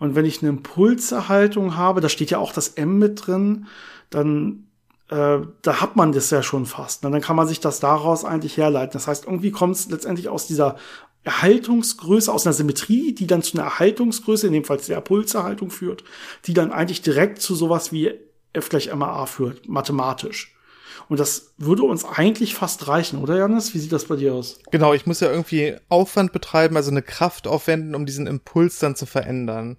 Und wenn ich eine Impulserhaltung habe, da steht ja auch das M mit drin, dann äh, da hat man das ja schon fast. Und dann kann man sich das daraus eigentlich herleiten. Das heißt, irgendwie kommt es letztendlich aus dieser Erhaltungsgröße, aus einer Symmetrie, die dann zu einer Erhaltungsgröße, in dem Fall der Pulserhaltung führt, die dann eigentlich direkt zu sowas wie F gleich MA führt, mathematisch. Und das würde uns eigentlich fast reichen, oder Janis? Wie sieht das bei dir aus? Genau, ich muss ja irgendwie Aufwand betreiben, also eine Kraft aufwenden, um diesen Impuls dann zu verändern.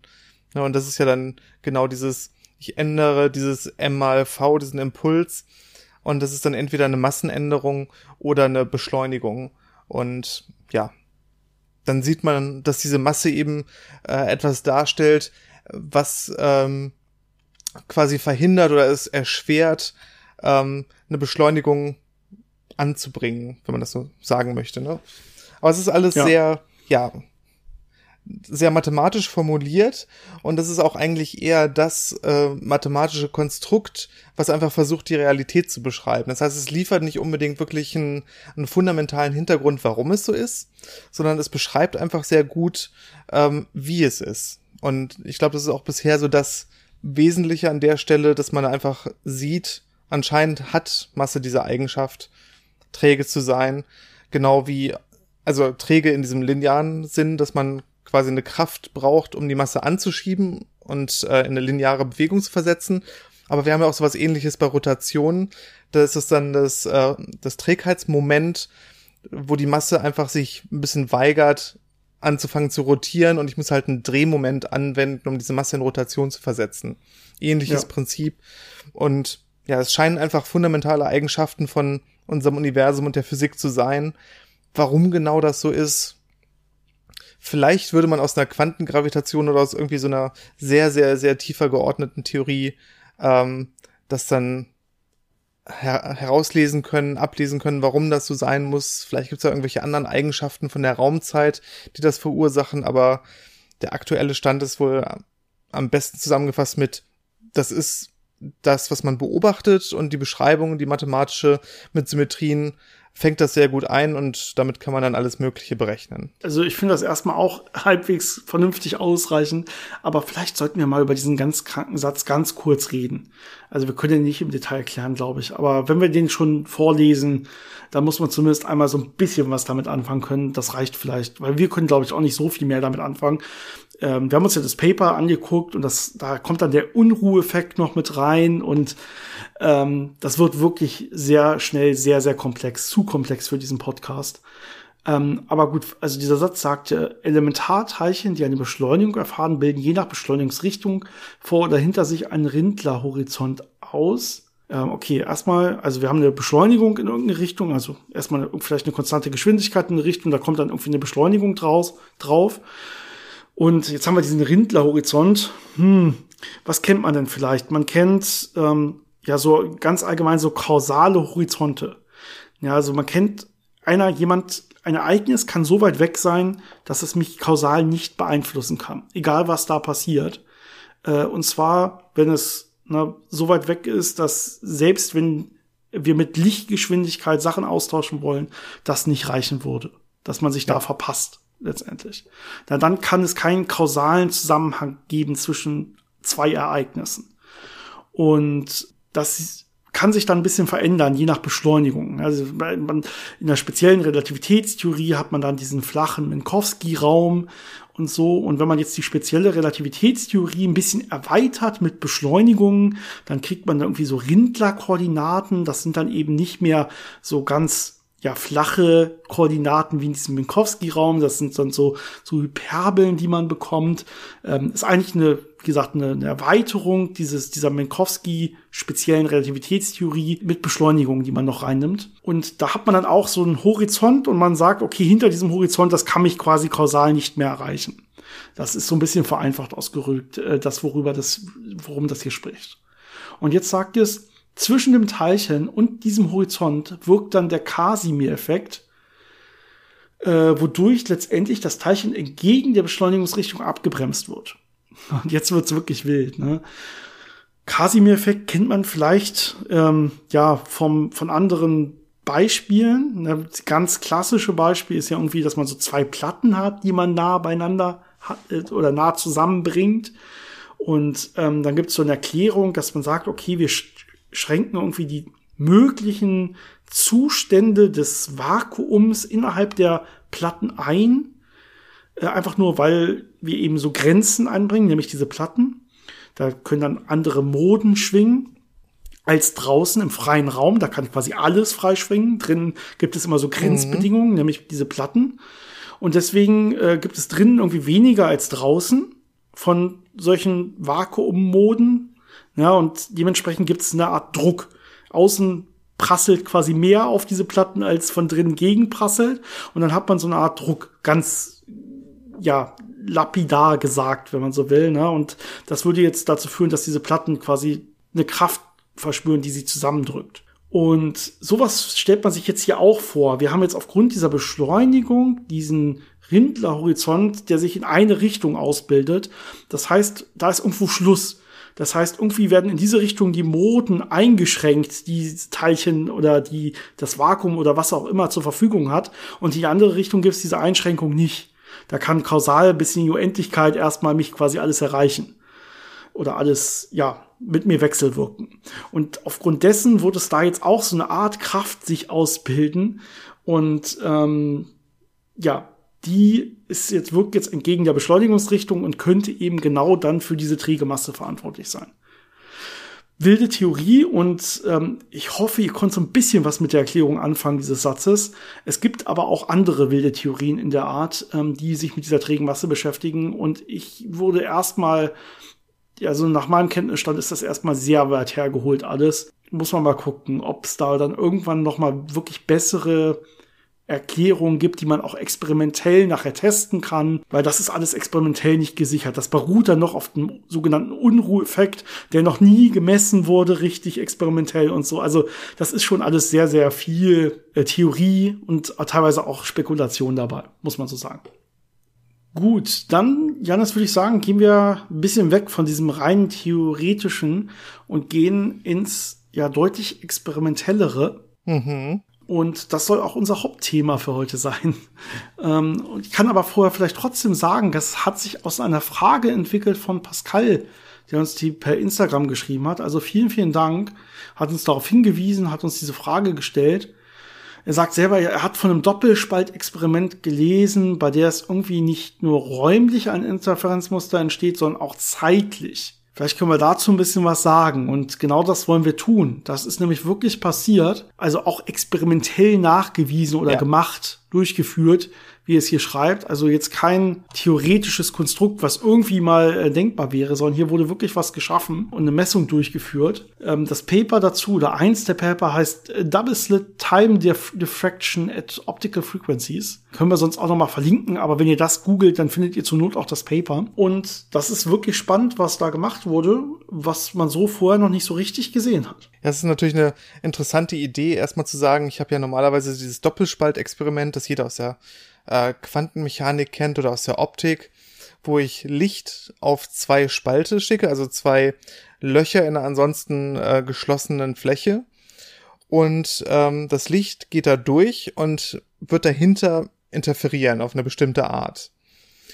Ja, und das ist ja dann genau dieses, ich ändere dieses M mal V, diesen Impuls. Und das ist dann entweder eine Massenänderung oder eine Beschleunigung. Und ja, dann sieht man, dass diese Masse eben äh, etwas darstellt, was ähm, quasi verhindert oder es erschwert, ähm, eine Beschleunigung anzubringen, wenn man das so sagen möchte. Ne? Aber es ist alles ja. sehr, ja, sehr mathematisch formuliert und das ist auch eigentlich eher das äh, mathematische Konstrukt, was einfach versucht, die Realität zu beschreiben. Das heißt, es liefert nicht unbedingt wirklich einen, einen fundamentalen Hintergrund, warum es so ist, sondern es beschreibt einfach sehr gut, ähm, wie es ist. Und ich glaube, das ist auch bisher so das Wesentliche an der Stelle, dass man einfach sieht, anscheinend hat Masse diese Eigenschaft, träge zu sein. Genau wie, also träge in diesem linearen Sinn, dass man quasi eine Kraft braucht, um die Masse anzuschieben und äh, in eine lineare Bewegung zu versetzen. Aber wir haben ja auch sowas ähnliches bei Rotation. Da ist es dann das, äh, das Trägheitsmoment, wo die Masse einfach sich ein bisschen weigert, anzufangen zu rotieren und ich muss halt einen Drehmoment anwenden, um diese Masse in Rotation zu versetzen. Ähnliches ja. Prinzip. Und ja, es scheinen einfach fundamentale Eigenschaften von unserem Universum und der Physik zu sein. Warum genau das so ist, vielleicht würde man aus einer Quantengravitation oder aus irgendwie so einer sehr, sehr, sehr tiefer geordneten Theorie ähm, das dann her herauslesen können, ablesen können, warum das so sein muss. Vielleicht gibt es ja irgendwelche anderen Eigenschaften von der Raumzeit, die das verursachen, aber der aktuelle Stand ist wohl am besten zusammengefasst mit, das ist das, was man beobachtet und die Beschreibung, die mathematische mit Symmetrien fängt das sehr gut ein und damit kann man dann alles Mögliche berechnen. Also ich finde das erstmal auch halbwegs vernünftig ausreichend, aber vielleicht sollten wir mal über diesen ganz kranken Satz ganz kurz reden. Also wir können den nicht im Detail erklären, glaube ich, aber wenn wir den schon vorlesen, dann muss man zumindest einmal so ein bisschen was damit anfangen können. Das reicht vielleicht, weil wir können, glaube ich, auch nicht so viel mehr damit anfangen. Ähm, wir haben uns ja das Paper angeguckt und das, da kommt dann der Unruheffekt noch mit rein und ähm, das wird wirklich sehr schnell sehr, sehr komplex, zu komplex für diesen Podcast. Ähm, aber gut, also dieser Satz sagte, Elementarteilchen, die eine Beschleunigung erfahren, bilden je nach Beschleunigungsrichtung vor oder hinter sich einen Rindlerhorizont aus. Ähm, okay, erstmal, also wir haben eine Beschleunigung in irgendeine Richtung, also erstmal vielleicht eine konstante Geschwindigkeit in eine Richtung, da kommt dann irgendwie eine Beschleunigung draus, drauf. Und jetzt haben wir diesen Rindlerhorizont. Hm, was kennt man denn vielleicht? Man kennt ähm, ja so ganz allgemein so kausale Horizonte. Ja, also man kennt einer, jemand, ein Ereignis kann so weit weg sein, dass es mich kausal nicht beeinflussen kann. Egal was da passiert. Äh, und zwar, wenn es na, so weit weg ist, dass selbst wenn wir mit Lichtgeschwindigkeit Sachen austauschen wollen, das nicht reichen würde. Dass man sich ja. da verpasst, letztendlich. Na, dann kann es keinen kausalen Zusammenhang geben zwischen zwei Ereignissen. Und das kann sich dann ein bisschen verändern, je nach Beschleunigung. Also man, in der speziellen Relativitätstheorie hat man dann diesen flachen Minkowski-Raum und so. Und wenn man jetzt die spezielle Relativitätstheorie ein bisschen erweitert mit Beschleunigungen, dann kriegt man da irgendwie so Rindler-Koordinaten. Das sind dann eben nicht mehr so ganz ja, flache Koordinaten wie in diesem Minkowski-Raum. Das sind dann so, so Hyperbeln, die man bekommt. Ähm, ist eigentlich eine, wie gesagt, eine, eine Erweiterung dieses, dieser Minkowski-speziellen Relativitätstheorie mit Beschleunigung, die man noch reinnimmt. Und da hat man dann auch so einen Horizont und man sagt, okay, hinter diesem Horizont, das kann mich quasi kausal nicht mehr erreichen. Das ist so ein bisschen vereinfacht ausgerückt, äh, das, worüber das, worum das hier spricht. Und jetzt sagt es, zwischen dem Teilchen und diesem Horizont wirkt dann der Casimir-Effekt, äh, wodurch letztendlich das Teilchen entgegen der Beschleunigungsrichtung abgebremst wird. (laughs) Und jetzt wird's wirklich wild. Ne? Casimir-Effekt kennt man vielleicht ähm, ja vom von anderen Beispielen. Ne? Das ganz klassische Beispiel ist ja irgendwie, dass man so zwei Platten hat, die man nah beieinander hat, äh, oder nah zusammenbringt. Und ähm, dann gibt es so eine Erklärung, dass man sagt, okay, wir schränken irgendwie die möglichen Zustände des Vakuums innerhalb der Platten ein. Äh, einfach nur, weil wir eben so Grenzen einbringen, nämlich diese Platten. Da können dann andere Moden schwingen als draußen im freien Raum. Da kann quasi alles frei schwingen. Drin gibt es immer so Grenzbedingungen, mhm. nämlich diese Platten. Und deswegen äh, gibt es drinnen irgendwie weniger als draußen von solchen Vakuummoden, ja, und dementsprechend gibt es eine Art Druck. Außen prasselt quasi mehr auf diese Platten, als von drinnen gegenprasselt. Und dann hat man so eine Art Druck, ganz, ja, lapidar gesagt, wenn man so will. Ne? Und das würde jetzt dazu führen, dass diese Platten quasi eine Kraft verspüren, die sie zusammendrückt. Und sowas stellt man sich jetzt hier auch vor. Wir haben jetzt aufgrund dieser Beschleunigung diesen Rindlerhorizont, der sich in eine Richtung ausbildet. Das heißt, da ist irgendwo Schluss. Das heißt, irgendwie werden in diese Richtung die Moden eingeschränkt, die Teilchen oder die, das Vakuum oder was auch immer zur Verfügung hat. Und in die andere Richtung gibt es diese Einschränkung nicht. Da kann kausal bis in die Unendlichkeit erstmal mich quasi alles erreichen. Oder alles, ja, mit mir wechselwirken. Und aufgrund dessen wird es da jetzt auch so eine Art Kraft sich ausbilden. Und ähm, ja, die ist jetzt, wirkt jetzt entgegen der Beschleunigungsrichtung und könnte eben genau dann für diese träge Masse verantwortlich sein. Wilde Theorie und ähm, ich hoffe, ihr konntet so ein bisschen was mit der Erklärung anfangen dieses Satzes. Es gibt aber auch andere wilde Theorien in der Art, ähm, die sich mit dieser trägen Masse beschäftigen und ich wurde erstmal also nach meinem Kenntnisstand ist das erstmal sehr weit hergeholt alles. Muss man mal gucken, ob es da dann irgendwann noch mal wirklich bessere Erklärungen gibt, die man auch experimentell nachher testen kann, weil das ist alles experimentell nicht gesichert. Das beruht dann noch auf dem sogenannten Unruheffekt, der noch nie gemessen wurde, richtig experimentell und so. Also das ist schon alles sehr, sehr viel äh, Theorie und teilweise auch Spekulation dabei, muss man so sagen. Gut, dann, Janis, würde ich sagen, gehen wir ein bisschen weg von diesem rein theoretischen und gehen ins ja deutlich experimentellere. Mhm. Und das soll auch unser Hauptthema für heute sein. Ähm, ich kann aber vorher vielleicht trotzdem sagen, das hat sich aus einer Frage entwickelt von Pascal, der uns die per Instagram geschrieben hat. Also vielen, vielen Dank, hat uns darauf hingewiesen, hat uns diese Frage gestellt. Er sagt selber, er hat von einem Doppelspaltexperiment gelesen, bei der es irgendwie nicht nur räumlich ein Interferenzmuster entsteht, sondern auch zeitlich. Vielleicht können wir dazu ein bisschen was sagen. Und genau das wollen wir tun. Das ist nämlich wirklich passiert, also auch experimentell nachgewiesen oder ja. gemacht, durchgeführt wie es hier schreibt. Also jetzt kein theoretisches Konstrukt, was irgendwie mal äh, denkbar wäre, sondern hier wurde wirklich was geschaffen und eine Messung durchgeführt. Ähm, das Paper dazu oder eins der Paper heißt äh, Double Slit Time Dif Diffraction at Optical Frequencies. Können wir sonst auch noch mal verlinken, aber wenn ihr das googelt, dann findet ihr zur Not auch das Paper. Und das ist wirklich spannend, was da gemacht wurde, was man so vorher noch nicht so richtig gesehen hat. Das ist natürlich eine interessante Idee, erstmal zu sagen, ich habe ja normalerweise dieses Doppelspaltexperiment, das jeder aus der äh, Quantenmechanik kennt oder aus der Optik, wo ich Licht auf zwei Spalte schicke, also zwei Löcher in einer ansonsten äh, geschlossenen Fläche. Und ähm, das Licht geht da durch und wird dahinter interferieren auf eine bestimmte Art.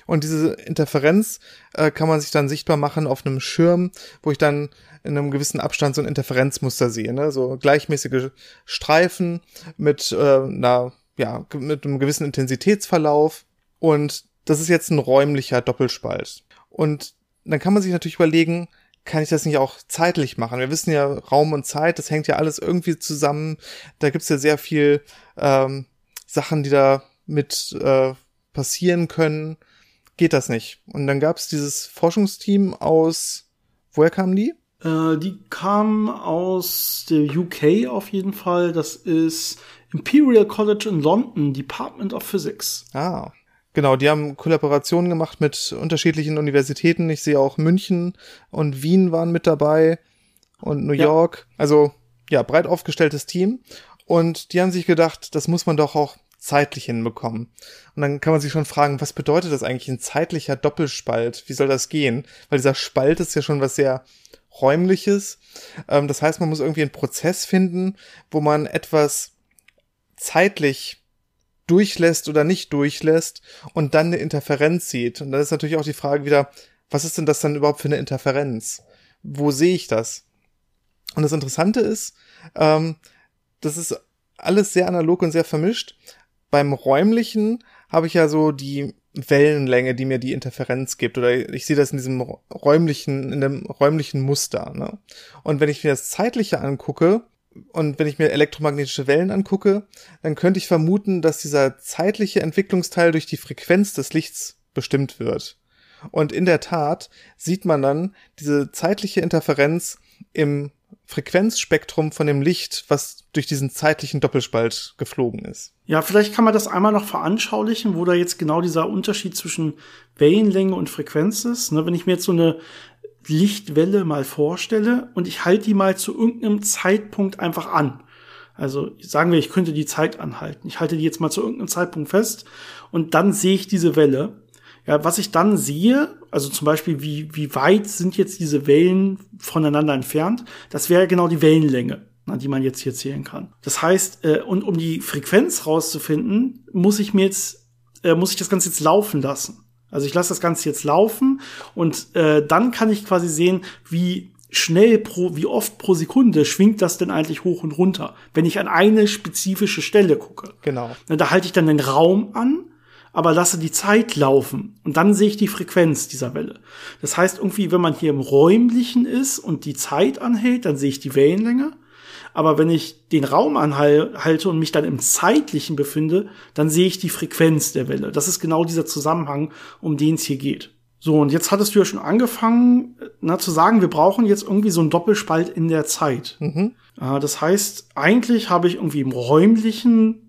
Und diese Interferenz äh, kann man sich dann sichtbar machen auf einem Schirm, wo ich dann in einem gewissen Abstand so ein Interferenzmuster sehe, ne? so gleichmäßige Streifen mit äh, einer ja, mit einem gewissen Intensitätsverlauf. Und das ist jetzt ein räumlicher Doppelspalt. Und dann kann man sich natürlich überlegen, kann ich das nicht auch zeitlich machen? Wir wissen ja, Raum und Zeit, das hängt ja alles irgendwie zusammen. Da gibt's ja sehr viel ähm, Sachen, die da mit äh, passieren können. Geht das nicht? Und dann gab's dieses Forschungsteam aus, woher kamen die? Äh, die kamen aus der UK auf jeden Fall. Das ist Imperial College in London, Department of Physics. Ah. Genau, die haben Kollaborationen gemacht mit unterschiedlichen Universitäten. Ich sehe auch München und Wien waren mit dabei und New York. Ja. Also ja, breit aufgestelltes Team. Und die haben sich gedacht, das muss man doch auch zeitlich hinbekommen. Und dann kann man sich schon fragen, was bedeutet das eigentlich ein zeitlicher Doppelspalt? Wie soll das gehen? Weil dieser Spalt ist ja schon was sehr räumliches. Ähm, das heißt, man muss irgendwie einen Prozess finden, wo man etwas zeitlich durchlässt oder nicht durchlässt und dann eine Interferenz sieht. Und dann ist natürlich auch die Frage wieder, was ist denn das dann überhaupt für eine Interferenz? Wo sehe ich das? Und das Interessante ist, ähm, das ist alles sehr analog und sehr vermischt. Beim räumlichen habe ich ja so die Wellenlänge, die mir die Interferenz gibt, oder ich sehe das in diesem räumlichen, in dem räumlichen Muster. Ne? Und wenn ich mir das zeitliche angucke, und wenn ich mir elektromagnetische Wellen angucke, dann könnte ich vermuten, dass dieser zeitliche Entwicklungsteil durch die Frequenz des Lichts bestimmt wird. Und in der Tat sieht man dann diese zeitliche Interferenz im Frequenzspektrum von dem Licht, was durch diesen zeitlichen Doppelspalt geflogen ist. Ja, vielleicht kann man das einmal noch veranschaulichen, wo da jetzt genau dieser Unterschied zwischen Wellenlänge und Frequenz ist. Ne, wenn ich mir jetzt so eine Lichtwelle mal vorstelle und ich halte die mal zu irgendeinem Zeitpunkt einfach an. Also sagen wir, ich könnte die Zeit anhalten. Ich halte die jetzt mal zu irgendeinem Zeitpunkt fest und dann sehe ich diese Welle. Ja, was ich dann sehe, also zum Beispiel, wie, wie weit sind jetzt diese Wellen voneinander entfernt, das wäre genau die Wellenlänge, die man jetzt hier zählen kann. Das heißt, äh, und um die Frequenz rauszufinden, muss ich mir jetzt, äh, muss ich das Ganze jetzt laufen lassen. Also ich lasse das Ganze jetzt laufen und äh, dann kann ich quasi sehen, wie schnell pro, wie oft pro Sekunde schwingt das denn eigentlich hoch und runter, wenn ich an eine spezifische Stelle gucke. Genau. Da halte ich dann den Raum an, aber lasse die Zeit laufen und dann sehe ich die Frequenz dieser Welle. Das heißt irgendwie, wenn man hier im räumlichen ist und die Zeit anhält, dann sehe ich die Wellenlänge. Aber wenn ich den Raum anhalte und mich dann im zeitlichen befinde, dann sehe ich die Frequenz der Welle. Das ist genau dieser Zusammenhang, um den es hier geht. So, und jetzt hattest du ja schon angefangen, na, zu sagen, wir brauchen jetzt irgendwie so einen Doppelspalt in der Zeit. Mhm. Das heißt, eigentlich habe ich irgendwie im räumlichen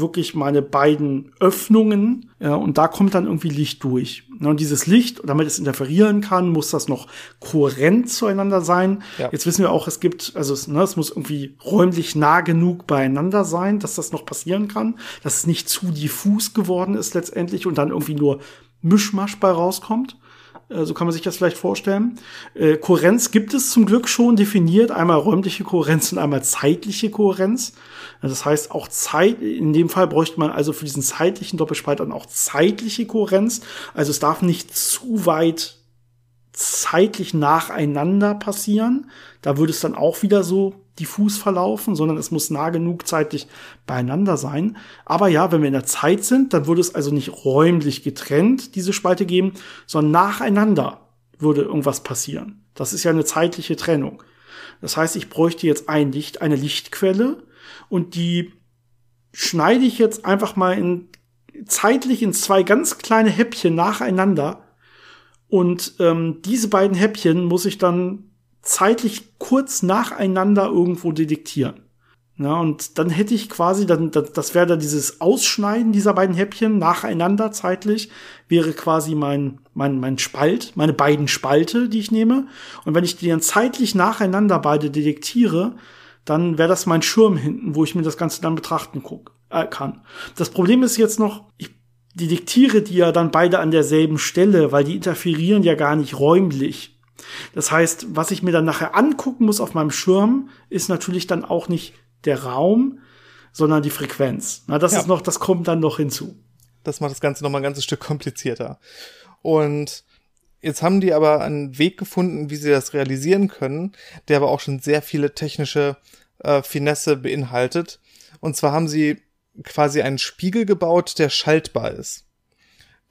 wirklich meine beiden Öffnungen ja, und da kommt dann irgendwie Licht durch. Und dieses Licht, damit es interferieren kann, muss das noch kohärent zueinander sein. Ja. Jetzt wissen wir auch, es gibt, also es, ne, es muss irgendwie räumlich nah genug beieinander sein, dass das noch passieren kann, dass es nicht zu diffus geworden ist letztendlich und dann irgendwie nur Mischmasch bei rauskommt. Äh, so kann man sich das vielleicht vorstellen. Äh, Kohärenz gibt es zum Glück schon definiert. Einmal räumliche Kohärenz und einmal zeitliche Kohärenz. Das heißt, auch Zeit, in dem Fall bräuchte man also für diesen zeitlichen Doppelspalt dann auch zeitliche Kohärenz. Also es darf nicht zu weit zeitlich nacheinander passieren. Da würde es dann auch wieder so diffus verlaufen, sondern es muss nah genug zeitlich beieinander sein. Aber ja, wenn wir in der Zeit sind, dann würde es also nicht räumlich getrennt diese Spalte geben, sondern nacheinander würde irgendwas passieren. Das ist ja eine zeitliche Trennung. Das heißt, ich bräuchte jetzt ein Licht, eine Lichtquelle und die schneide ich jetzt einfach mal in, zeitlich in zwei ganz kleine Häppchen nacheinander. Und ähm, diese beiden Häppchen muss ich dann zeitlich kurz nacheinander irgendwo detektieren. Ja, und dann hätte ich quasi, dann, das, das wäre dann dieses Ausschneiden dieser beiden Häppchen nacheinander zeitlich, wäre quasi mein, mein, mein Spalt, meine beiden Spalte, die ich nehme. Und wenn ich die dann zeitlich nacheinander beide detektiere, dann wäre das mein Schirm hinten, wo ich mir das Ganze dann betrachten guck, äh, kann. Das Problem ist jetzt noch, ich detektiere die ja dann beide an derselben Stelle, weil die interferieren ja gar nicht räumlich. Das heißt, was ich mir dann nachher angucken muss auf meinem Schirm, ist natürlich dann auch nicht der Raum, sondern die Frequenz. Na, das ja. ist noch, das kommt dann noch hinzu. Das macht das Ganze noch mal ein ganzes Stück komplizierter. Und jetzt haben die aber einen Weg gefunden, wie sie das realisieren können, der aber auch schon sehr viele technische äh, Finesse beinhaltet. Und zwar haben sie quasi einen Spiegel gebaut, der schaltbar ist.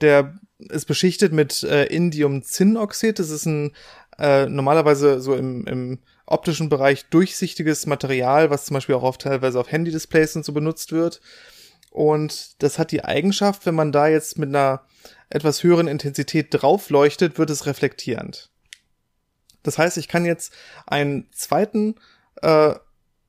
Der ist beschichtet mit äh, Indiumzinnoxid. Das ist ein äh, normalerweise so im, im optischen Bereich durchsichtiges Material, was zum Beispiel auch auf teilweise auf Handy-Displays und so benutzt wird. Und das hat die Eigenschaft, wenn man da jetzt mit einer etwas höheren Intensität drauf leuchtet, wird es reflektierend. Das heißt, ich kann jetzt einen zweiten äh,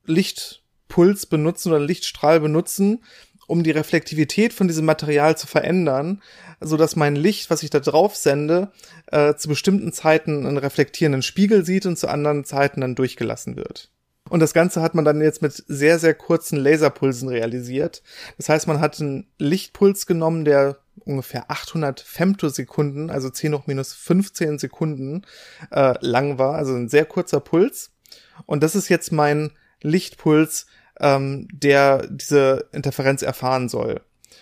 Lichtpuls benutzen oder Lichtstrahl benutzen, um die Reflektivität von diesem Material zu verändern, so dass mein Licht, was ich da drauf sende, äh, zu bestimmten Zeiten einen reflektierenden Spiegel sieht und zu anderen Zeiten dann durchgelassen wird. Und das Ganze hat man dann jetzt mit sehr, sehr kurzen Laserpulsen realisiert. Das heißt, man hat einen Lichtpuls genommen, der ungefähr 800 Femtosekunden, also 10 hoch minus 15 Sekunden äh, lang war, also ein sehr kurzer Puls. Und das ist jetzt mein Lichtpuls, ähm, der diese Interferenz erfahren soll.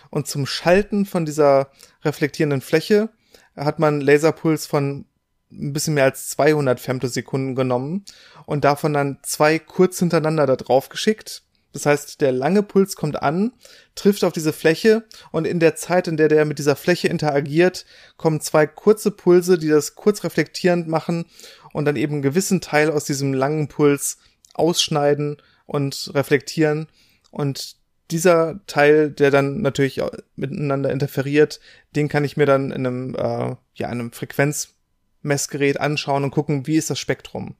Und zum Schalten von dieser reflektierenden Fläche hat man Laserpuls von ein bisschen mehr als 200 Femtosekunden genommen und davon dann zwei kurz hintereinander da drauf geschickt. Das heißt, der lange Puls kommt an, trifft auf diese Fläche und in der Zeit, in der der mit dieser Fläche interagiert, kommen zwei kurze Pulse, die das kurz reflektierend machen und dann eben einen gewissen Teil aus diesem langen Puls ausschneiden und reflektieren. Und dieser Teil, der dann natürlich miteinander interferiert, den kann ich mir dann in einem, äh, ja, einem Frequenzmessgerät anschauen und gucken, wie ist das Spektrum.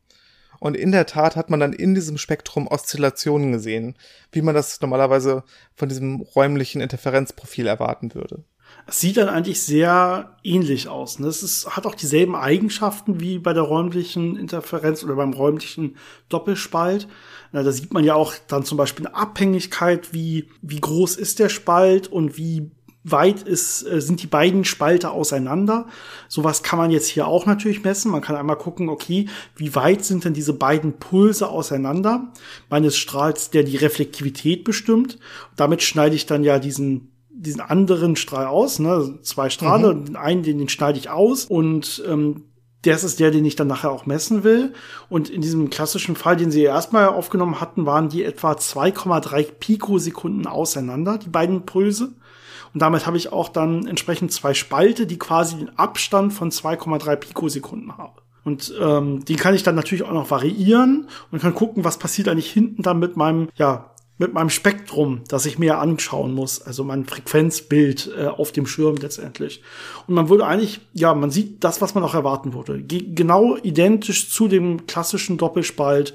Und in der Tat hat man dann in diesem Spektrum Oszillationen gesehen, wie man das normalerweise von diesem räumlichen Interferenzprofil erwarten würde. Es sieht dann eigentlich sehr ähnlich aus. Ne? Es ist, hat auch dieselben Eigenschaften wie bei der räumlichen Interferenz oder beim räumlichen Doppelspalt. Na, da sieht man ja auch dann zum Beispiel eine Abhängigkeit, wie, wie groß ist der Spalt und wie weit ist, äh, sind die beiden Spalte auseinander. Sowas kann man jetzt hier auch natürlich messen. Man kann einmal gucken, okay, wie weit sind denn diese beiden Pulse auseinander meines Strahls, der die Reflektivität bestimmt. Damit schneide ich dann ja diesen diesen anderen Strahl aus, ne? zwei Strahle, mhm. einen, den, den schneide ich aus und ähm, das ist der, den ich dann nachher auch messen will. Und in diesem klassischen Fall, den sie erstmal aufgenommen hatten, waren die etwa 2,3 Pikosekunden auseinander, die beiden Pulse. Und damit habe ich auch dann entsprechend zwei Spalte, die quasi den Abstand von 2,3 Pikosekunden haben. Und ähm, die kann ich dann natürlich auch noch variieren und kann gucken, was passiert eigentlich hinten dann mit meinem ja, mit meinem Spektrum, das ich mir anschauen muss, also mein Frequenzbild äh, auf dem Schirm letztendlich. Und man würde eigentlich, ja, man sieht das, was man auch erwarten würde. Ge genau identisch zu dem klassischen Doppelspalt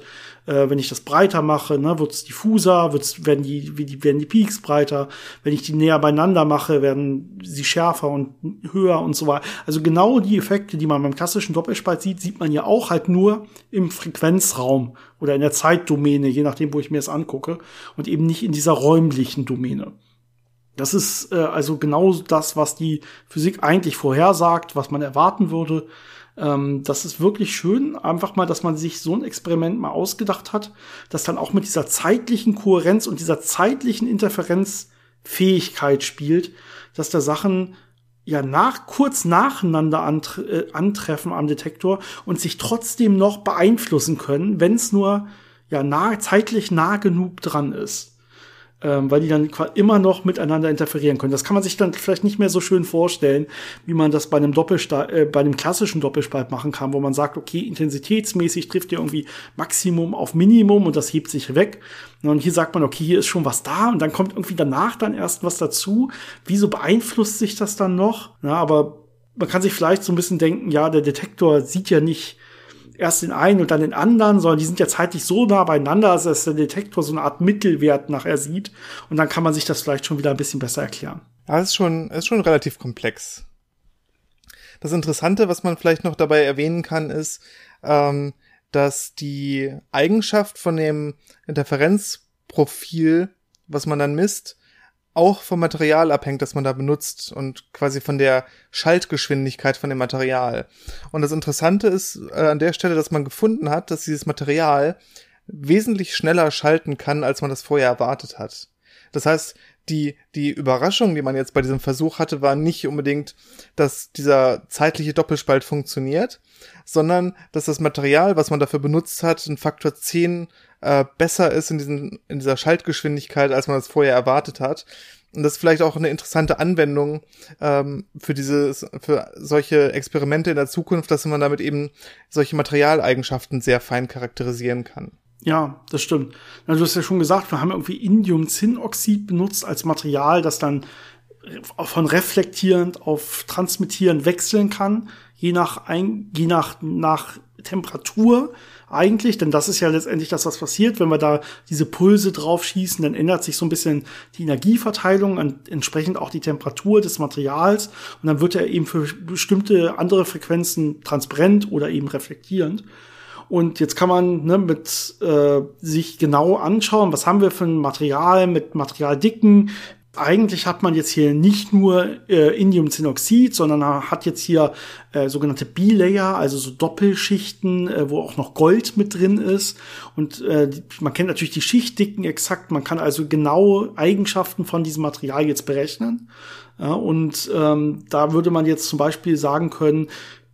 äh, wenn ich das breiter mache, ne, wird es diffuser, wird's, werden, die, wie die, werden die Peaks breiter. Wenn ich die näher beieinander mache, werden sie schärfer und höher und so weiter. Also genau die Effekte, die man beim klassischen Doppelspalt sieht, sieht man ja auch halt nur im Frequenzraum oder in der Zeitdomäne, je nachdem, wo ich mir das angucke, und eben nicht in dieser räumlichen Domäne. Das ist äh, also genau das, was die Physik eigentlich vorhersagt, was man erwarten würde. Ähm, das ist wirklich schön, einfach mal, dass man sich so ein Experiment mal ausgedacht hat, das dann auch mit dieser zeitlichen Kohärenz und dieser zeitlichen Interferenzfähigkeit spielt, dass da Sachen ja nach kurz nacheinander antre äh, antreffen am Detektor und sich trotzdem noch beeinflussen können, wenn es nur ja nah zeitlich nah genug dran ist ähm, weil die dann immer noch miteinander interferieren können. Das kann man sich dann vielleicht nicht mehr so schön vorstellen, wie man das bei einem Doppelspalt, äh, bei einem klassischen Doppelspalt machen kann, wo man sagt, okay, intensitätsmäßig trifft ihr irgendwie Maximum auf Minimum und das hebt sich weg. Und hier sagt man, okay, hier ist schon was da und dann kommt irgendwie danach dann erst was dazu. Wieso beeinflusst sich das dann noch? Ja, aber man kann sich vielleicht so ein bisschen denken, ja, der Detektor sieht ja nicht erst den einen und dann den anderen, sondern die sind ja zeitlich so nah beieinander, dass der Detektor so eine Art Mittelwert nachher sieht. Und dann kann man sich das vielleicht schon wieder ein bisschen besser erklären. Ja, es ist schon, ist schon relativ komplex. Das Interessante, was man vielleicht noch dabei erwähnen kann, ist, ähm, dass die Eigenschaft von dem Interferenzprofil, was man dann misst, auch vom Material abhängt, das man da benutzt und quasi von der Schaltgeschwindigkeit von dem Material. Und das Interessante ist äh, an der Stelle, dass man gefunden hat, dass dieses Material wesentlich schneller schalten kann, als man das vorher erwartet hat. Das heißt, die, die Überraschung, die man jetzt bei diesem Versuch hatte, war nicht unbedingt, dass dieser zeitliche Doppelspalt funktioniert, sondern dass das Material, was man dafür benutzt hat, ein Faktor 10 äh, besser ist in, diesen, in dieser Schaltgeschwindigkeit, als man das vorher erwartet hat. Und das ist vielleicht auch eine interessante Anwendung ähm, für dieses, für solche Experimente in der Zukunft, dass man damit eben solche Materialeigenschaften sehr fein charakterisieren kann. Ja, das stimmt. du hast ja schon gesagt, wir haben irgendwie Indiumzinnoxid benutzt als Material, das dann von reflektierend auf transmittierend wechseln kann, je nach, ein, je nach, nach Temperatur eigentlich, denn das ist ja letztendlich das, was passiert. Wenn wir da diese Pulse drauf schießen, dann ändert sich so ein bisschen die Energieverteilung und entsprechend auch die Temperatur des Materials. Und dann wird er eben für bestimmte andere Frequenzen transparent oder eben reflektierend. Und jetzt kann man ne, mit äh, sich genau anschauen, was haben wir für ein Material mit Materialdicken, eigentlich hat man jetzt hier nicht nur äh, Indiumzinnoxid, sondern hat jetzt hier äh, sogenannte B-Layer, also so Doppelschichten, äh, wo auch noch Gold mit drin ist. Und äh, man kennt natürlich die Schichtdicken exakt. Man kann also genau Eigenschaften von diesem Material jetzt berechnen. Ja, und ähm, da würde man jetzt zum Beispiel sagen können,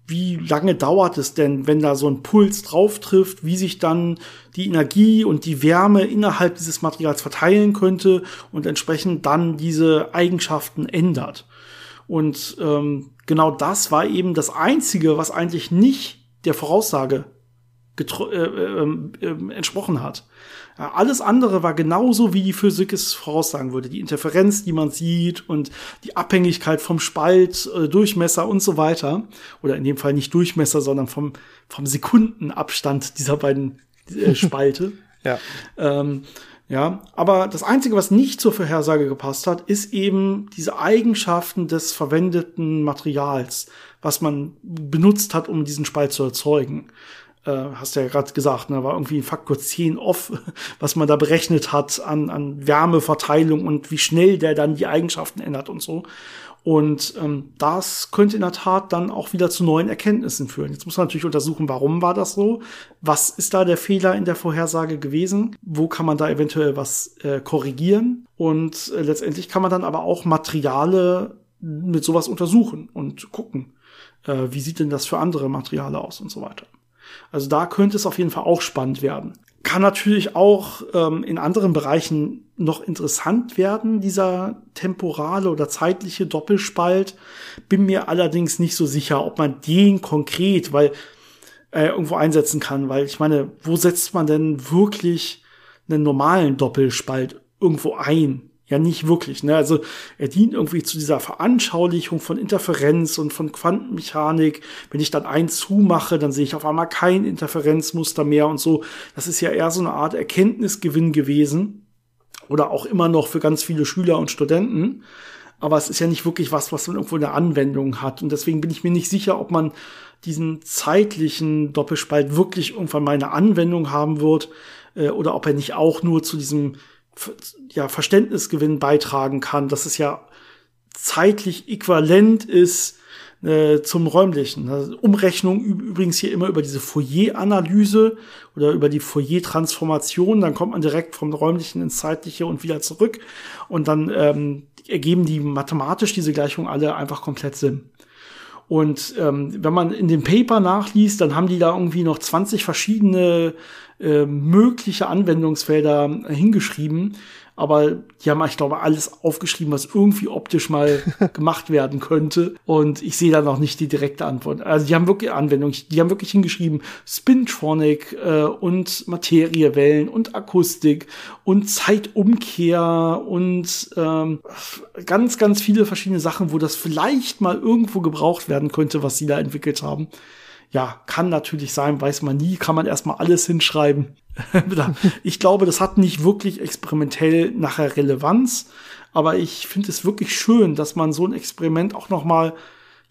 wie lange dauert es denn, wenn da so ein Puls drauf trifft, wie sich dann die Energie und die Wärme innerhalb dieses Materials verteilen könnte und entsprechend dann diese Eigenschaften ändert. Und ähm, genau das war eben das Einzige, was eigentlich nicht der Voraussage äh, äh, äh, entsprochen hat. Alles andere war genauso, wie die Physik es voraussagen würde. Die Interferenz, die man sieht und die Abhängigkeit vom Spalt, äh, Durchmesser und so weiter. Oder in dem Fall nicht Durchmesser, sondern vom, vom Sekundenabstand dieser beiden äh, (laughs) Spalte. ja. Ähm, ja, aber das Einzige, was nicht zur Vorhersage gepasst hat, ist eben diese Eigenschaften des verwendeten Materials, was man benutzt hat, um diesen Spalt zu erzeugen äh, hast du ja gerade gesagt, ne, war irgendwie ein Faktor 10 off, (laughs) was man da berechnet hat an, an Wärmeverteilung und wie schnell der dann die Eigenschaften ändert und so. Und ähm, das könnte in der Tat dann auch wieder zu neuen Erkenntnissen führen. Jetzt muss man natürlich untersuchen, warum war das so? Was ist da der Fehler in der Vorhersage gewesen? Wo kann man da eventuell was äh, korrigieren? Und äh, letztendlich kann man dann aber auch Materiale mit sowas untersuchen und gucken Äh, wie sieht denn das für andere Materiale aus und so weiter. Also da könnte es auf jeden Fall auch spannend werden. Kann natürlich auch ähm, in anderen Bereichen noch interessant werden, dieser temporale oder zeitliche Doppelspalt. Bin mir allerdings nicht so sicher, ob man den konkret, weil äh, irgendwo einsetzen kann, weil ich meine, wo setzt man denn wirklich einen normalen Doppelspalt irgendwo ein? Ja, nicht wirklich. Ne? Also er dient irgendwie zu dieser Veranschaulichung von Interferenz und von Quantenmechanik. Wenn ich dann eins zumache, dann sehe ich auf einmal kein Interferenzmuster mehr und so. Das ist ja eher so eine Art Erkenntnisgewinn gewesen. Oder auch immer noch für ganz viele Schüler und Studenten. Aber es ist ja nicht wirklich was, was man irgendwo eine Anwendung hat. Und deswegen bin ich mir nicht sicher, ob man diesen zeitlichen Doppelspalt wirklich irgendwann mal eine Anwendung haben wird. Äh, oder ob er nicht auch nur zu diesem ja, Verständnisgewinn beitragen kann, dass es ja zeitlich äquivalent ist äh, zum räumlichen. Also Umrechnung übrigens hier immer über diese Fourier-Analyse oder über die Fourier-Transformation, dann kommt man direkt vom räumlichen ins zeitliche und wieder zurück und dann ähm, ergeben die mathematisch diese Gleichungen alle einfach komplett Sinn. Und ähm, wenn man in dem Paper nachliest, dann haben die da irgendwie noch 20 verschiedene äh, mögliche Anwendungsfelder hingeschrieben. Aber die haben, ich glaube, alles aufgeschrieben, was irgendwie optisch mal (laughs) gemacht werden könnte. Und ich sehe da noch nicht die direkte Antwort. Also die haben wirklich Anwendung, die haben wirklich hingeschrieben Spintronic äh, und Materiewellen und Akustik und Zeitumkehr und ähm, ganz, ganz viele verschiedene Sachen, wo das vielleicht mal irgendwo gebraucht werden könnte, was sie da entwickelt haben ja, kann natürlich sein, weiß man nie, kann man erstmal alles hinschreiben. (laughs) ich glaube, das hat nicht wirklich experimentell nachher Relevanz, aber ich finde es wirklich schön, dass man so ein Experiment auch noch mal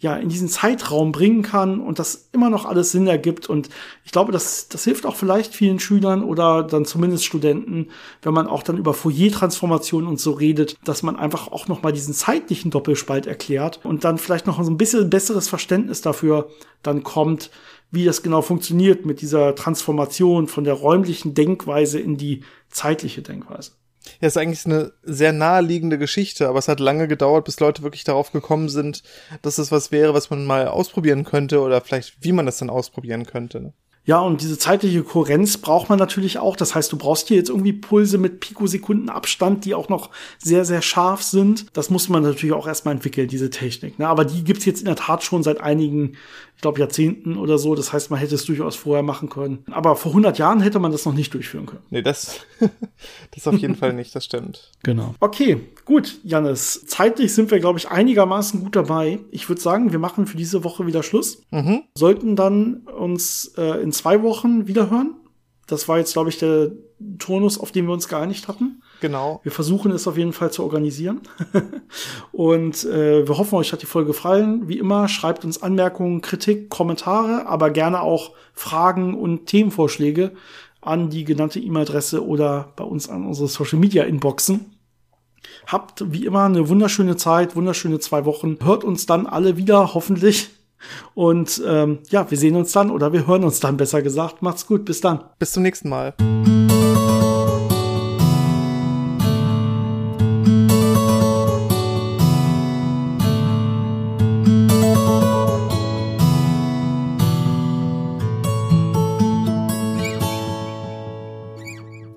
ja, in diesen Zeitraum bringen kann und das immer noch alles Sinn ergibt. Und ich glaube, das, das hilft auch vielleicht vielen Schülern oder dann zumindest Studenten, wenn man auch dann über Fourier-Transformationen und so redet, dass man einfach auch noch mal diesen zeitlichen Doppelspalt erklärt und dann vielleicht noch so ein bisschen besseres Verständnis dafür dann kommt, wie das genau funktioniert mit dieser Transformation von der räumlichen Denkweise in die zeitliche Denkweise. Ja, ist eigentlich eine sehr naheliegende Geschichte, aber es hat lange gedauert, bis Leute wirklich darauf gekommen sind, dass es was wäre, was man mal ausprobieren könnte oder vielleicht wie man das dann ausprobieren könnte. Ja, und diese zeitliche Kohärenz braucht man natürlich auch. Das heißt, du brauchst hier jetzt irgendwie Pulse mit Pikosekunden Abstand, die auch noch sehr, sehr scharf sind. Das muss man natürlich auch erstmal entwickeln, diese Technik. Ne? Aber die gibt's jetzt in der Tat schon seit einigen glaube, Jahrzehnten oder so. Das heißt, man hätte es durchaus vorher machen können. Aber vor 100 Jahren hätte man das noch nicht durchführen können. Nee, das, (laughs) das auf jeden Fall nicht, das stimmt. Genau. Okay, gut, Janis. Zeitlich sind wir, glaube ich, einigermaßen gut dabei. Ich würde sagen, wir machen für diese Woche wieder Schluss. Mhm. Sollten dann uns äh, in zwei Wochen wieder hören. Das war jetzt, glaube ich, der Turnus, auf den wir uns geeinigt hatten. Genau. Wir versuchen es auf jeden Fall zu organisieren. (laughs) und äh, wir hoffen, euch hat die Folge gefallen. Wie immer, schreibt uns Anmerkungen, Kritik, Kommentare, aber gerne auch Fragen und Themenvorschläge an die genannte E-Mail-Adresse oder bei uns an unsere Social Media Inboxen. Habt wie immer eine wunderschöne Zeit, wunderschöne zwei Wochen. Hört uns dann alle wieder, hoffentlich. Und ähm, ja, wir sehen uns dann oder wir hören uns dann besser gesagt. Macht's gut, bis dann. Bis zum nächsten Mal.